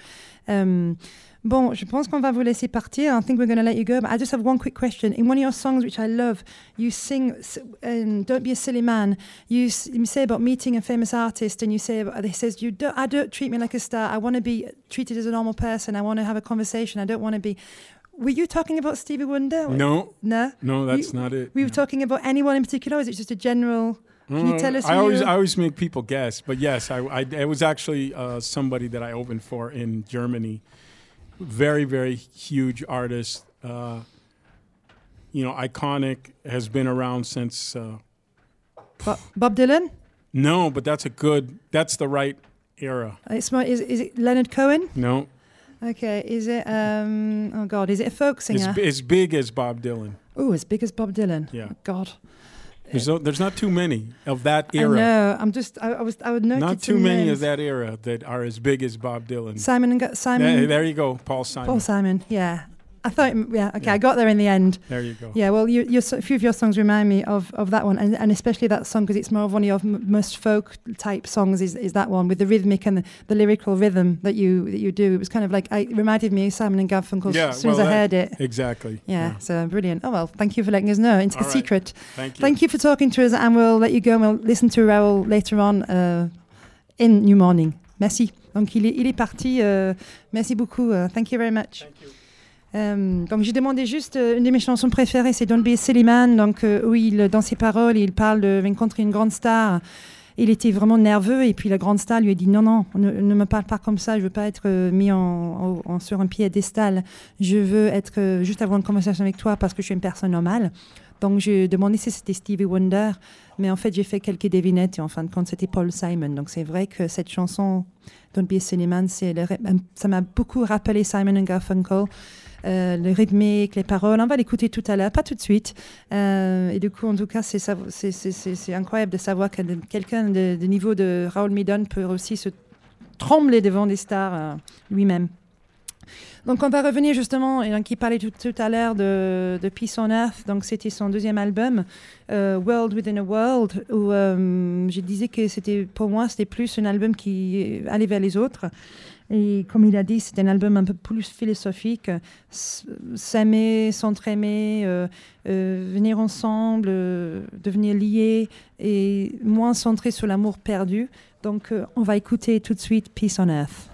Euh, Bon, je pense qu'on va vous laisser partir. I think we're going to let you go. But I just have one quick question. In one of your songs, which I love, you sing um, "Don't be a silly man." You, s- you say about meeting a famous artist, and you say about, it says you don't. I don't treat me like a star. I want to be treated as a normal person. I want to have a conversation. I don't want to be. Were you talking about Stevie Wonder? No, No. no, that's We- not it. We were no. talking about anyone in particular. Or is it just a general? Can you Uh, tell us I always, you- I always make people guess, but yes, I, I it was actually uh, somebody that I opened for in Germany. Very, very huge artist. Uh, you know, iconic. Has been around since. Uh, Bo- Bob Dylan. no, but that's a good. That's the right era. It's more, is, is it Leonard Cohen? No, Okay. Is it? Um, oh God. Is it a folk singer? as big as Bob Dylan. Oh, as big as Bob Dylan. Yeah. Oh, God. There's no, there's not too many of that I era. know. I'm just. I, I was. I would note Not too many of that era that are as big as Bob Dylan. Simon and Simon. There, there you go, Paul Simon. Paul Simon. Yeah. I thought. Yeah. Okay. Yeah. I got there in the end. There you go. Yeah. Well, you, your, a few of your songs remind me of, of that one, and, and especially that song because it's more of one of your m- most folk type songs. Is, is that one with the rhythmic and the, the lyrical rhythm that you that you do? It was kind of like I, it reminded me of Simon and Garfunkel Yeah, as soon well, as I heard it. Exactly. Yeah, So brilliant. Oh well. Thank you for letting us know. It's All the right. secret. Thank you. Thank you for talking to us, and we'll let you go. and We'll listen to Raoul later on uh, in New Morning. Merci. Donc il est, il est parti. euh, merci beaucoup. uh, thank you very much. Thank you. Euh, donc j'ai demandé juste euh, une de mes chansons préférées, c'est Don't Be a Silly Man. Donc euh, où dans ses paroles, il parle de rencontrer une grande star. Il était vraiment nerveux et puis la grande star lui a dit non non ne, me parle pas comme ça. Je veux pas être euh, mis en, en- en- sur un piédestal. Je veux être juste avoir une conversation avec toi parce que je suis une personne normale. Donc j'ai demandé si c'était Stevie Wonder. Mais en fait j'ai fait quelques devinettes et en fin de compte c'était Paul Simon. Donc c'est vrai que cette chanson Don't Be a Silly Man ça m'a beaucoup rappelé Simon and Garfunkel euh, le rythmique, les paroles. On va l'écouter tout à l'heure, pas tout de suite. Euh, et du coup, en tout cas, c'est incroyable de savoir que quelqu'un de, niveau de Raoul Midon peut aussi se trembler devant des stars euh, lui-même. Donc, on va revenir justement, et il parlait tout, à l'heure de, Peace on Earth, donc c'était son deuxième album, World Within a World, où je disais que c'était, pour moi, c'était plus un album qui allait vers les autres. Et comme il a dit, c'est un album un peu plus philosophique, s'aimer, s'entraimer, euh, euh, venir ensemble, euh, devenir liés et moins centré sur l'amour perdu. Donc, euh, on va écouter tout de suite Peace on Earth.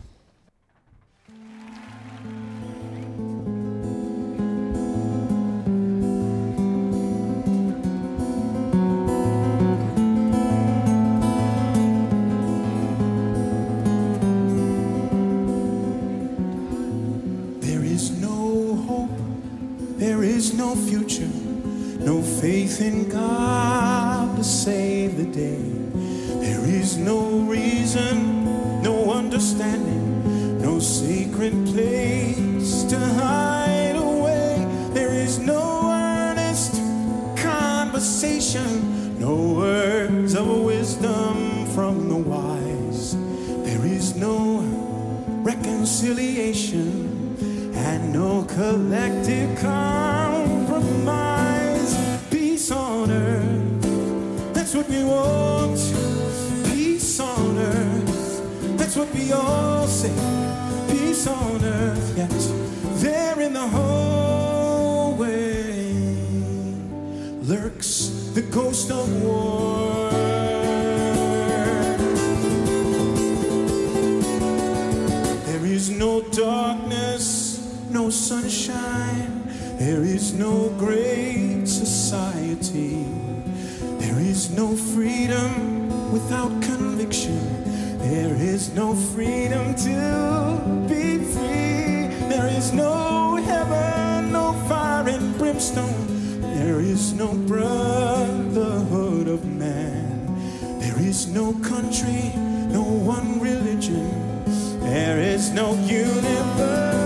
There is no future, no faith in God to save the day. There is no reason, no understanding, no secret place to hide away. There is no earnest conversation, no words of wisdom from the wise. There is no reconciliation and no collective compromise. Peace on earth, that's what we want. Peace on earth, that's what we all say. Peace on earth, yet there in the hallway lurks the ghost of war. Sunshine. There is no great society. There is no freedom without conviction. There is no freedom to be free. There is no heaven, no fire and brimstone. There is no brotherhood of man. There is no country, no one religion. There is no universal plan.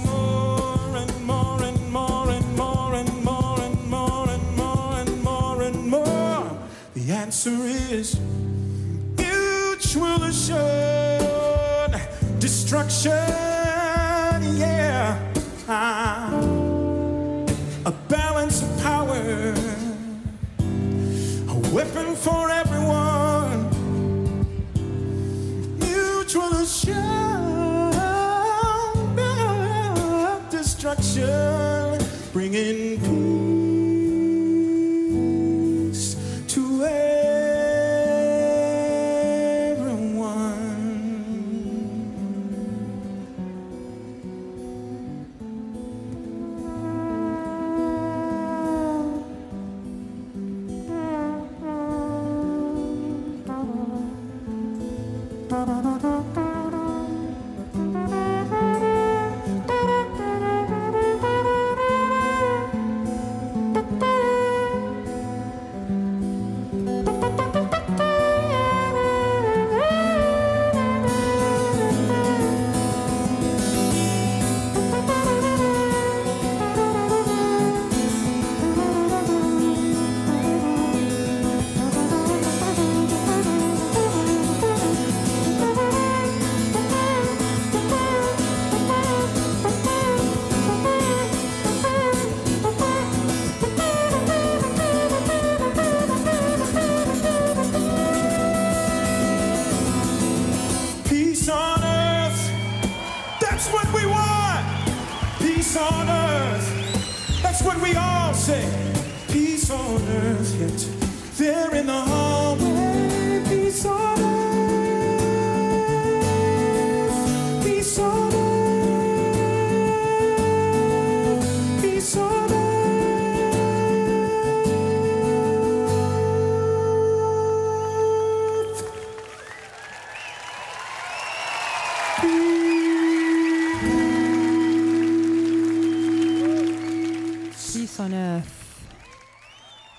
is mutual assured destruction. Yeah, Ah, a balance of power, a weapon for everyone. Mutual assured destruction,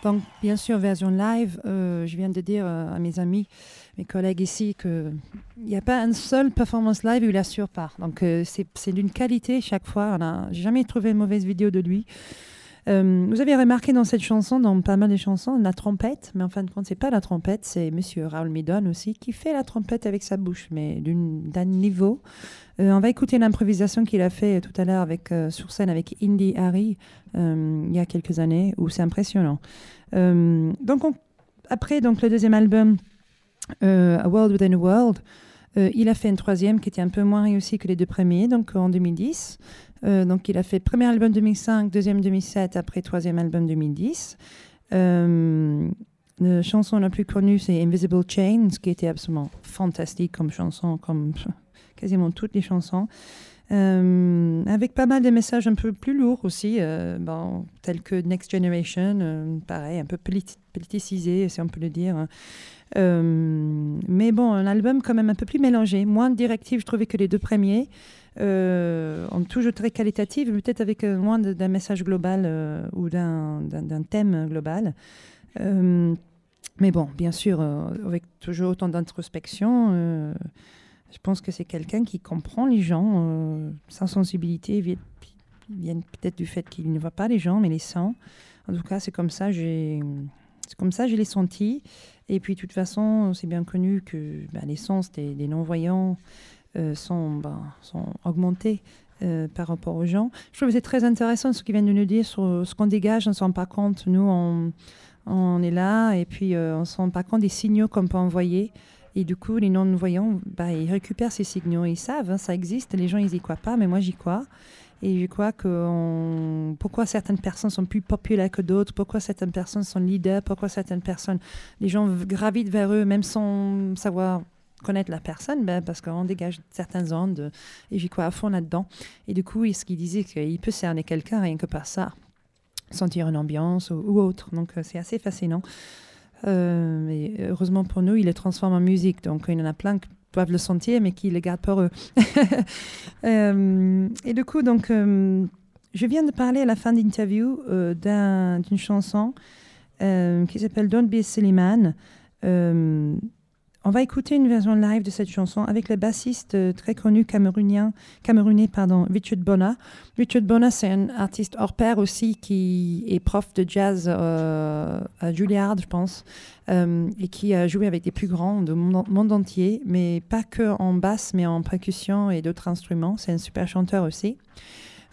Donc, bien sûr, version live, euh, je viens de dire euh, à mes amis, mes collègues ici, qu'il n'y a pas une seule performance live où il assure pas. Donc, euh, c'est d'une qualité chaque fois. On a j'ai jamais trouvé une mauvaise vidéo de lui. Euh, vous avez remarqué dans cette chanson, dans pas mal de chansons, la trompette, mais en fin de compte, c'est pas la trompette, c'est Monsieur Raoul Midon aussi qui fait la trompette avec sa bouche, mais d'un niveau. Euh, on va écouter l'improvisation qu'il a fait tout à l'heure euh, sur scène avec Indy Harry il y a quelques années, où c'est impressionnant. Donc on- après donc le deuxième album, A World Within a World, il a fait un troisième qui était un peu moins réussi que les deux premiers, donc en 2010. Euh, donc il a fait premier album 2005, deuxième 2007, après troisième album 2010. Euh, la chanson la plus connue, c'est Invisible Chains, qui était absolument fantastique comme chanson, comme quasiment toutes les chansons. Euh, avec pas mal de messages un peu plus lourds aussi, tels que Next Generation, pareil, un peu politi- politisé, si on peut le dire. Mais bon, un album quand même un peu plus mélangé, moins directif, je trouvais que les deux premiers. Euh, ont toujours très qualitatif, mais peut-être avec euh, moins d'un message global euh, ou d'un thème global. Mais bon, bien sûr, avec toujours autant d'introspection, je pense que c'est quelqu'un qui comprend les gens. euh, sa sensibilité vient, peut-être du fait qu'il ne voit pas les gens, mais les sent. En tout cas, c'est comme ça, j'ai, comme ça, je l'ai senti. Et puis, de toute façon, c'est bien connu que ben, les sens des, des non-voyants euh, sont, ben, sont augmentés euh, par rapport aux gens. Je trouve que c'est très intéressant ce qu'ils viennent de nous dire sur ce qu'on dégage, on ne se rend pas compte. Nous, on, on est là et puis euh, on ne se rend pas compte des signaux qu'on peut envoyer. Et du coup, les non-voyants, bah, ils récupèrent ces signaux. Ils savent, hein, ça existe. Les gens, ils y croient pas, mais moi, j'y crois. Et je crois que pourquoi certaines personnes sont plus populaires que d'autres, pourquoi certaines personnes sont leaders, pourquoi certaines personnes, les gens gravitent vers eux même sans savoir connaître la personne, ben, parce qu'on dégage certaines ondes. Et j'y crois à fond là-dedans. Et du coup, ce qu'il disait, qu'il peut cerner quelqu'un rien que par ça, sentir une ambiance ou, autre. Donc, euh, c'est assez fascinant. Euh, mais heureusement pour nous, il le transforme en musique. Donc, il y en a plein, que- doivent le sentir, mais qui le gardent pour eux. Euh, et du coup, donc, euh, je viens de parler à la fin d'interview d'un- d'une chanson qui s'appelle Don't Be a Silly Man. On va écouter une version live de cette chanson avec le bassiste euh, très connu camerounien, camerounais, pardon, Richard Bona. Richard Bona, c'est un artiste hors pair aussi qui est prof de jazz euh, à Juilliard, je pense, euh, et qui a joué avec des plus grands du monde entier, mais pas que en basse, mais en percussion et d'autres instruments. C'est un super chanteur aussi.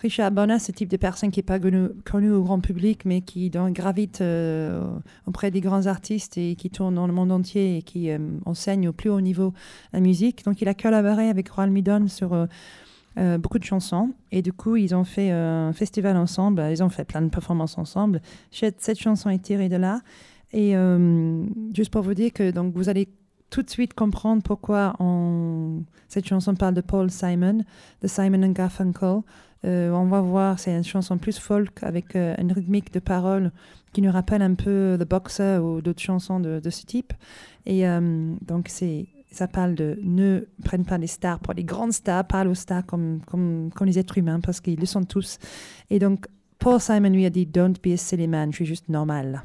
Richard Bona, c'est le type de personne qui n'est pas connu, au grand public, mais qui gravite euh, auprès des grands artistes et qui tourne dans le monde entier et qui euh, enseigne au plus haut niveau la musique. Donc, il a collaboré avec Roald Midon sur euh, beaucoup de chansons. Et du coup, ils ont fait un festival ensemble. Ils ont fait plein de performances ensemble. Cette, chanson est tirée de là. Et juste pour vous dire que donc, vous allez tout de suite comprendre pourquoi cette chanson parle de Paul Simon, de Simon and Garfunkel. Euh, on va voir, c'est une chanson plus folk avec euh, une rythmique de paroles qui nous rappelle un peu The Boxer ou d'autres chansons de, ce type. Et euh, donc, c'est, ça parle de ne prennent pas les stars pour les grandes stars, parle aux stars comme, comme, comme les êtres humains parce qu'ils le sont tous. Et donc, Paul Simon lui a dit Don't be a silly man, je suis juste normal.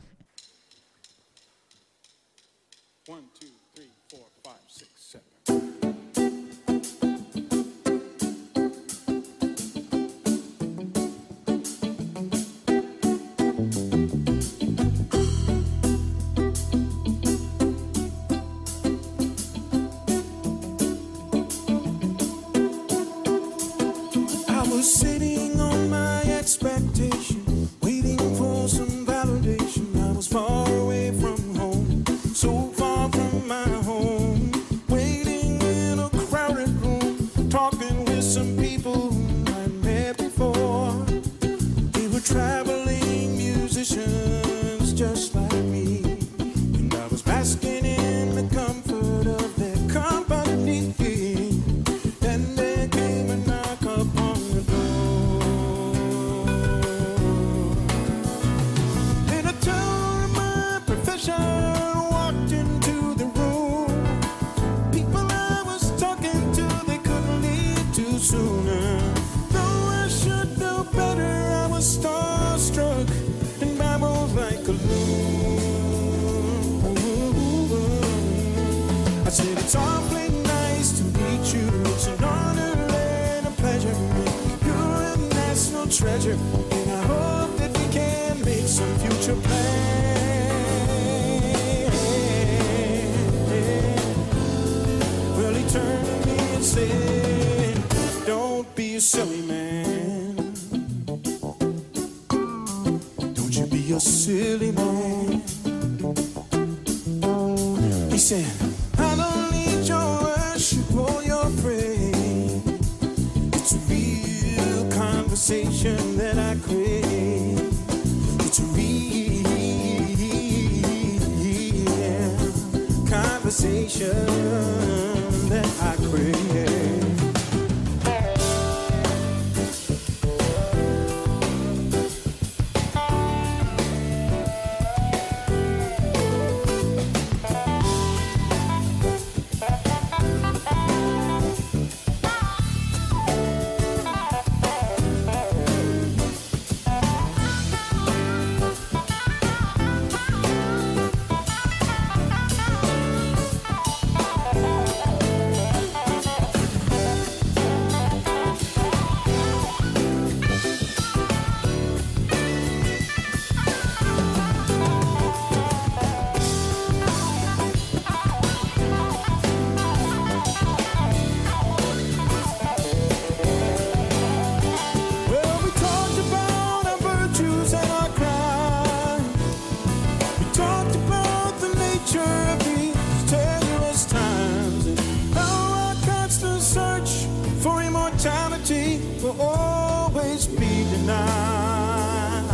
Will always be denied.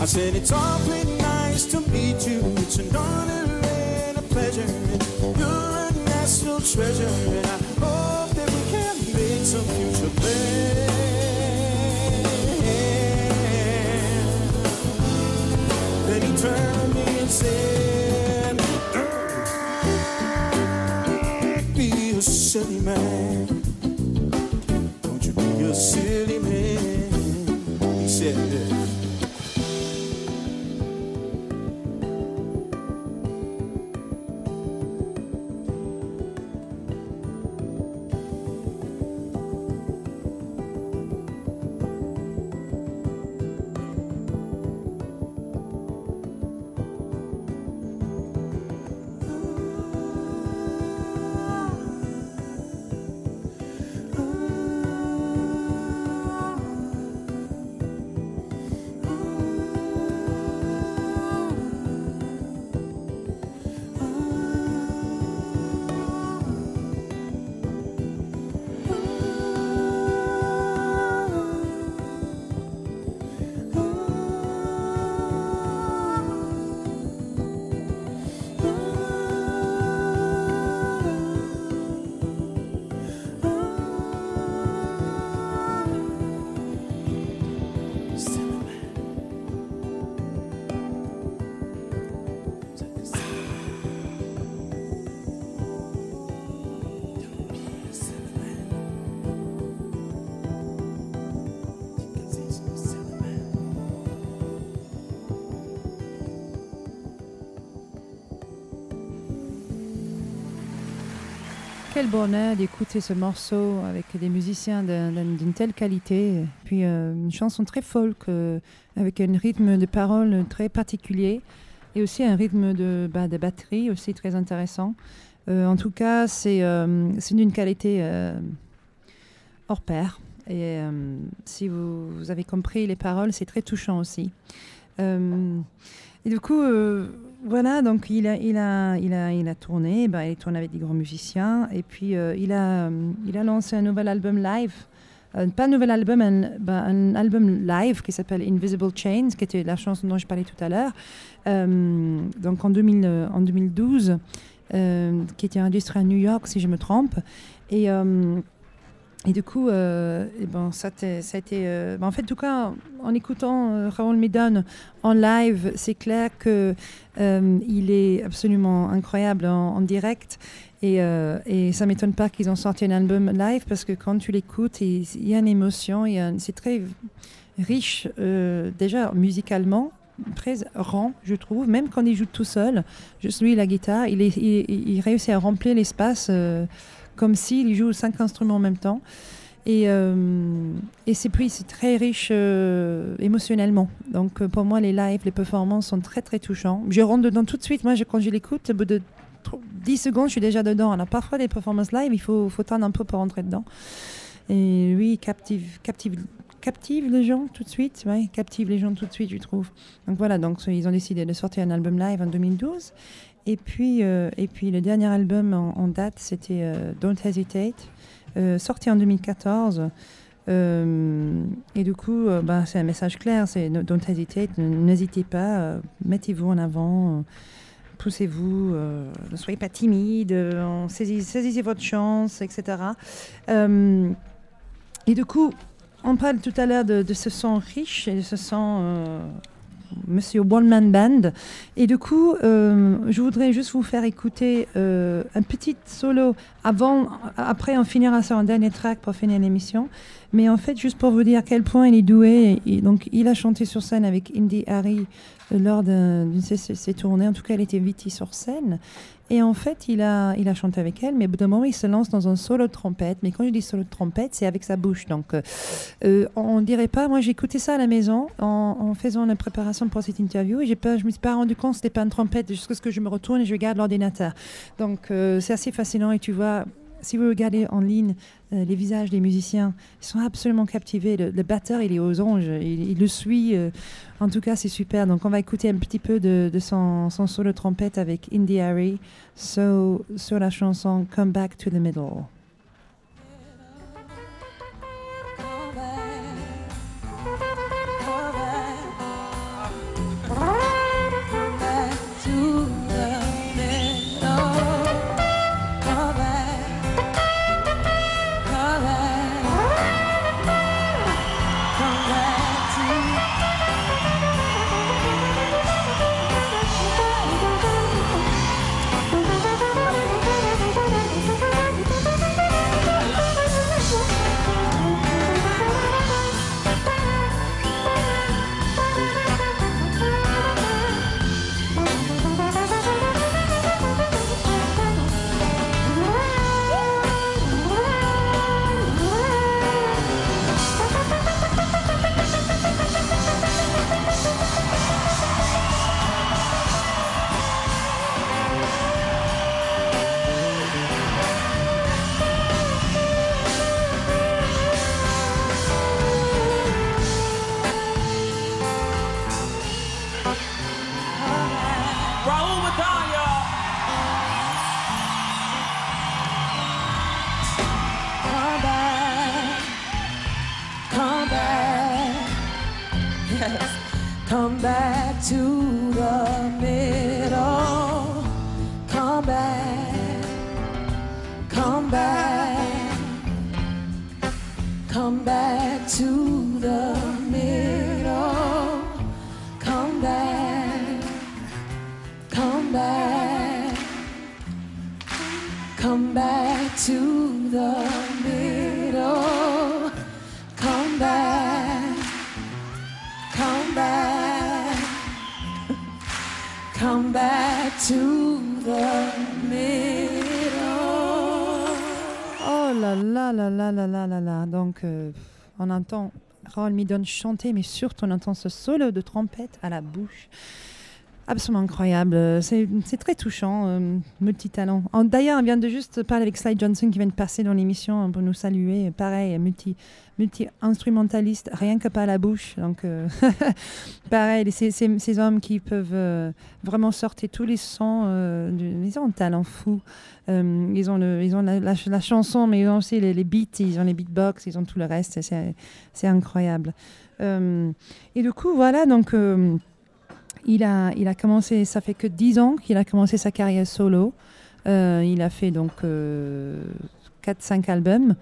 I said it's awfully nice to meet you. It's an honor and a pleasure. You're a national treasure, and I hope that we can make some future plans. Then he turned to me and said, "Be a silly man. Bonheur d'écouter ce morceau avec des musiciens d'un- d'un- d'une telle qualité. Puis euh, une chanson très folk, euh, avec un rythme de parole très particulier et aussi un rythme de, bah, de batterie aussi très intéressant. Euh, en tout cas, c'est d'une qualité hors pair. Et si vous, vous avez compris les paroles, c'est très touchant aussi. Et du coup, voilà, donc il a, il a, il a, il a tourné, ben, il tourne avec des grands musiciens, et puis euh, il, a, euh, il a lancé un nouvel album live. Euh, pas un nouvel album, un, ben, un album live qui s'appelle Invisible Chains, qui était la chanson dont je parlais tout à l'heure. Donc en, 2000, euh, en 2012, euh, qui était enregistré à New York, si je me trompe. Et, et du coup, euh, et ben, ça, ça a été. euh, ben, en fait, en tout cas, en écoutant euh, Raoul Medon en live, c'est clair que euh, il est absolument incroyable en, direct. Et, euh, et ça m'étonne pas qu'ils ont sorti un album live parce que quand tu l'écoutes, il, y a une émotion, c'est très riche euh, déjà musicalement, très rang, je trouve. Même quand il joue tout seul, juste lui la guitare, il, est, il, il- réussit à remplir l'espace comme s'il joue cinq instruments en même temps. Et, euh, et c'est puis c'est très riche euh, émotionnellement. Donc euh, pour moi, les lives, les performances sont très très touchants. Je rentre dedans tout de suite. Moi, je, quand je l'écoute, au bout de tro- 10 secondes, je suis déjà dedans. Alors parfois, les performances live, il faut, faut un peu pour rentrer dedans. Et il captive, captive, captive les gens tout de suite. Ouais, captive les gens tout de suite, je trouve. Donc voilà, donc ils ont décidé de sortir un album live en 2012. Et puis, euh, et puis le dernier album en, date, c'était euh, Don't Hesitate, euh, sorti en 2014. Euh, et du coup, ben, c'est un message clair, c'est Don't Hesitate, n'hésitez pas, mettez-vous en avant, poussez-vous, ne soyez pas timide, saisis- saisissez votre chance, etc. Et du coup, on parle tout à l'heure de, de ce son riche et de ce son Monsieur One Man Band. Et du coup, euh, je voudrais juste vous faire écouter euh, un petit solo avant, après on finira sur un dernier track pour finir l'émission. Mais en fait, juste pour vous dire à quel point il est doué. Et, donc, il a chanté sur scène avec Indy Harry lors d'un- d'une de ses, tournées. En tout cas, elle était vite sur scène. Et en fait, il a, il a chanté avec elle, mais au bout d'un moment, il se lance dans un solo de trompette. Mais quand je dis solo de trompette, c'est avec sa bouche. Donc, euh, euh, on dirait pas. Moi, j'ai écouté ça à la maison en, faisant la préparation pour cette interview et je me suis pas rendu compte que c'était pas une trompette jusqu'à ce que je me retourne et je regarde l'ordinateur. Donc, euh, c'est assez fascinant et tu vois. Si vous regardez en ligne euh, les visages des musiciens, ils sont absolument captivés. Le, batteur, il est aux anges, il, le suit. euh, en tout cas, c'est super. Donc, on va écouter un petit peu de, de son, son solo trompette avec Indy Harry so, sur la chanson Come Back to the Middle. Là là là là là là. Donc, euh, on entend Raoul Midon chanter, mais surtout on entend ce solo de trompette à la bouche. Absolument incroyable. C'est très touchant, euh, multitalent. En- D'ailleurs, on vient de juste parler avec Sly Johnson qui vient de passer dans l'émission pour nous saluer. Pareil, multi, multi-instrumentaliste, rien que pas la bouche. Donc, euh, pareil, ces hommes qui peuvent euh, vraiment sortir tous les sons. euh, ils ont un talent fou. Ils ont, ils ont la, chanson, mais ils ont aussi les, beats, ils ont les beatbox, ils ont tout le reste. C'est- incroyable. Et du coup, voilà, donc il, a, il a commencé, ça fait que 10 ans qu'il a commencé sa carrière solo. Euh, il a fait donc 4-5 albums.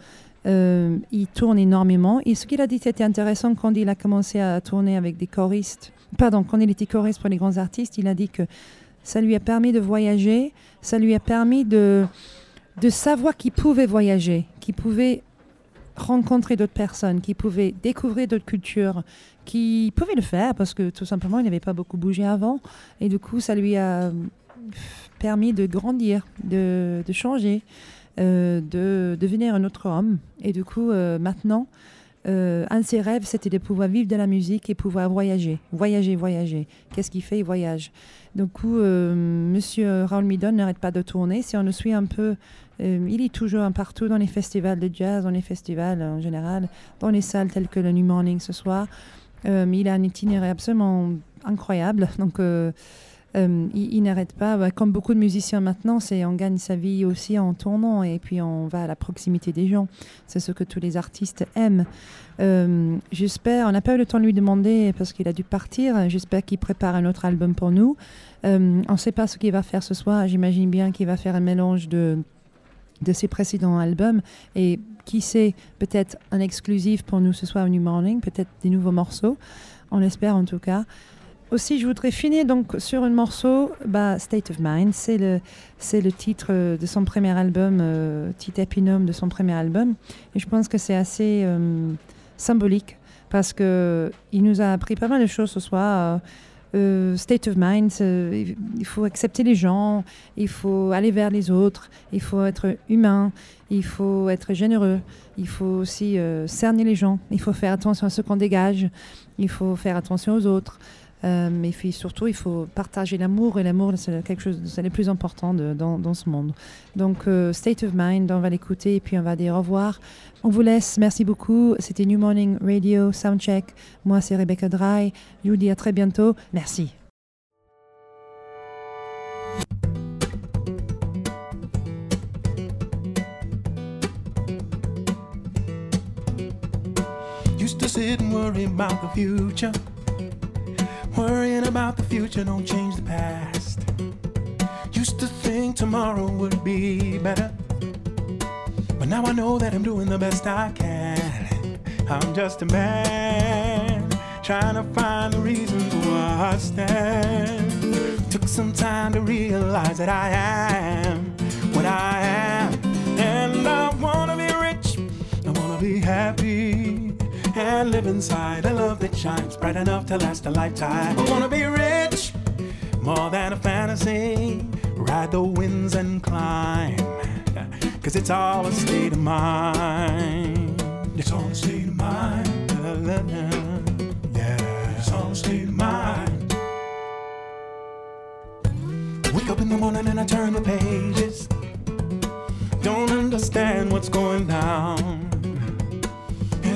Euh, il tourne énormément. Et ce qu'il a dit, c'était intéressant quand il a commencé à tourner avec des choristes. Pardon, quand il était choriste pour les grands artistes, il a dit que ça lui a permis de voyager, ça lui a permis de, de savoir qu'il pouvait voyager, qu'il pouvait rencontrer d'autres personnes, qu'il pouvait découvrir d'autres cultures, qu'il pouvait le faire parce que tout simplement il n'avait pas beaucoup bougé avant. Et du coup, ça lui a permis de grandir, de, changer, euh, de devenir un autre homme. Et du coup, euh, maintenant, euh, un de ses rêves, c'était de pouvoir vivre de la musique et pouvoir voyager, voyager, voyager. Qu'est-ce qu'il fait? Il voyage. Du coup, euh, Monsieur Raoul Midon n'arrête pas de tourner. Si on le suit un peu, euh, il est toujours un partout dans les festivals de jazz, dans les festivals en général, dans les salles telles que le New Morning ce soir. Euh, il a un itinéraire absolument incroyable. Donc, euh, euh, il, il n'arrête pas. Comme beaucoup de musiciens maintenant, c'est on gagne sa vie aussi en tournant et puis on va à la proximité des gens. C'est ce que tous les artistes aiment. Euh, J'espère, on n'a pas eu le temps de lui demander parce qu'il a dû partir. J'espère qu'il prépare un autre album pour nous. Euh, on ne sait pas ce qu'il va faire ce soir. J'imagine bien qu'il va faire un mélange de de ses précédents albums et qui sait peut-être un exclusif pour nous ce soir au New Morning, peut-être des nouveaux morceaux. On l'espère en tout cas. Aussi, je voudrais finir donc sur un morceau, bah, State of Mind. C'est le, c'est le titre euh, de son premier album, euh, titre épinome de son premier album. Et je pense que c'est assez euh, symbolique parce que il nous a appris pas mal de choses ce soir. Euh, euh, state of mind, euh, il- faut accepter les gens, il faut aller vers les autres, il faut être humain, il faut être généreux, il faut aussi euh, cerner les gens, il faut faire attention à ce qu'on dégage, il faut faire attention aux autres. Euh, mais puis surtout, il faut partager l'amour et l'amour, c'est quelque chose, c'est le plus important dans, ce monde. Donc, euh, State of Mind, on va l'écouter et puis on va dire au revoir. On vous laisse, merci beaucoup. C'était New Morning Radio Soundcheck. Moi, c'est Rebecca Dry. Je vous dis à très bientôt. Merci. Worrying about the future don't change the past. Used to think tomorrow would be better. But now I know that I'm doing the best I can. I'm just a man trying to find the reason for where I stand. Took some time to realize that I am what I am. And I wanna be rich, I wanna be happy. And live inside a love that shines bright enough to last a lifetime. I wanna be rich, more than a fantasy. Ride the winds and climb. Cause it's all a state of mind. It's all a state of mind. La, la, la. Yeah, it's all a state of mind. Wake up in the morning and I turn the pages. Don't understand what's going down.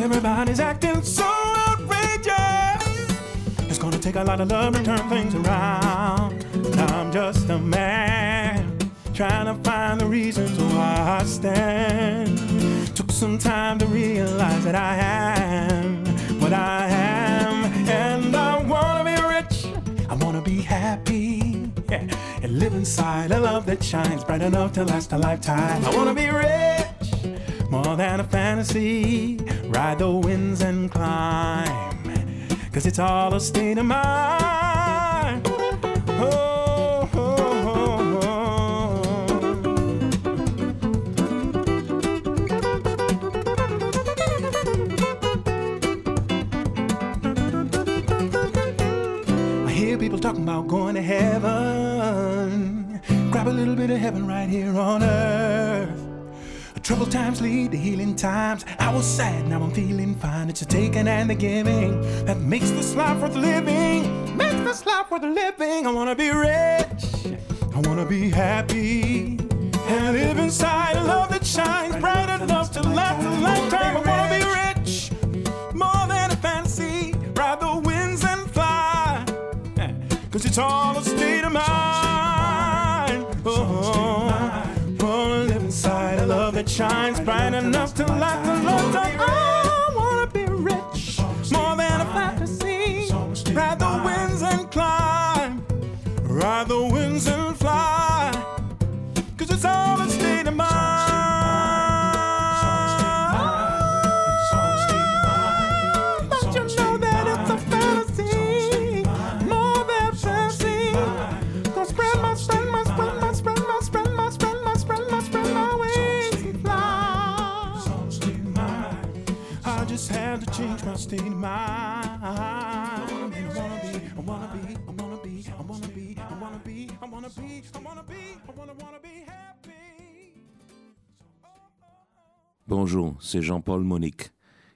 Everybody's acting so outrageous. It's gonna take a lot of love to turn things around. I'm just a man trying to find the reasons why I stand. Took some time to realize that I am what I am, and I wanna be rich. I wanna be happy. Yeah. And live inside a love that shines bright enough to last a lifetime. I wanna be rich, more than a fantasy. Ride the winds and climb, cause it's all a state of mind. I hear people talking about going to heaven. Grab a little bit of heaven right here on earth. Troubled times lead to healing times. I was sad, now I'm feeling fine. It's a taking and the giving that makes this life worth living. Makes this life worth living. I wanna be rich. I wanna be happy. And live inside a love that shines bright enough to last a lifetime. I wanna be rich. More than a fantasy. Ride the winds and fly. Cause it's all a state of mind. shines bright enough to light the Lord on. My mind. I wanna be, I wanna be, I wanna be, I wanna be, I wanna be, I wanna be, I wanna be, I wanna wanna be happy. Bonjour, c'est Jean-Paul Monique.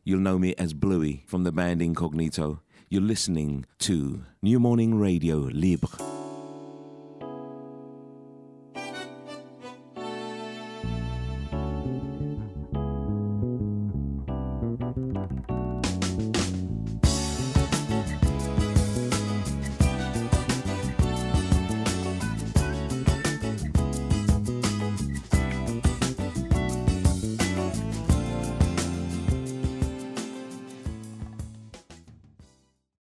You'll know me as Bluey from the band Incognito. You're listening to New Morning Radio Libre.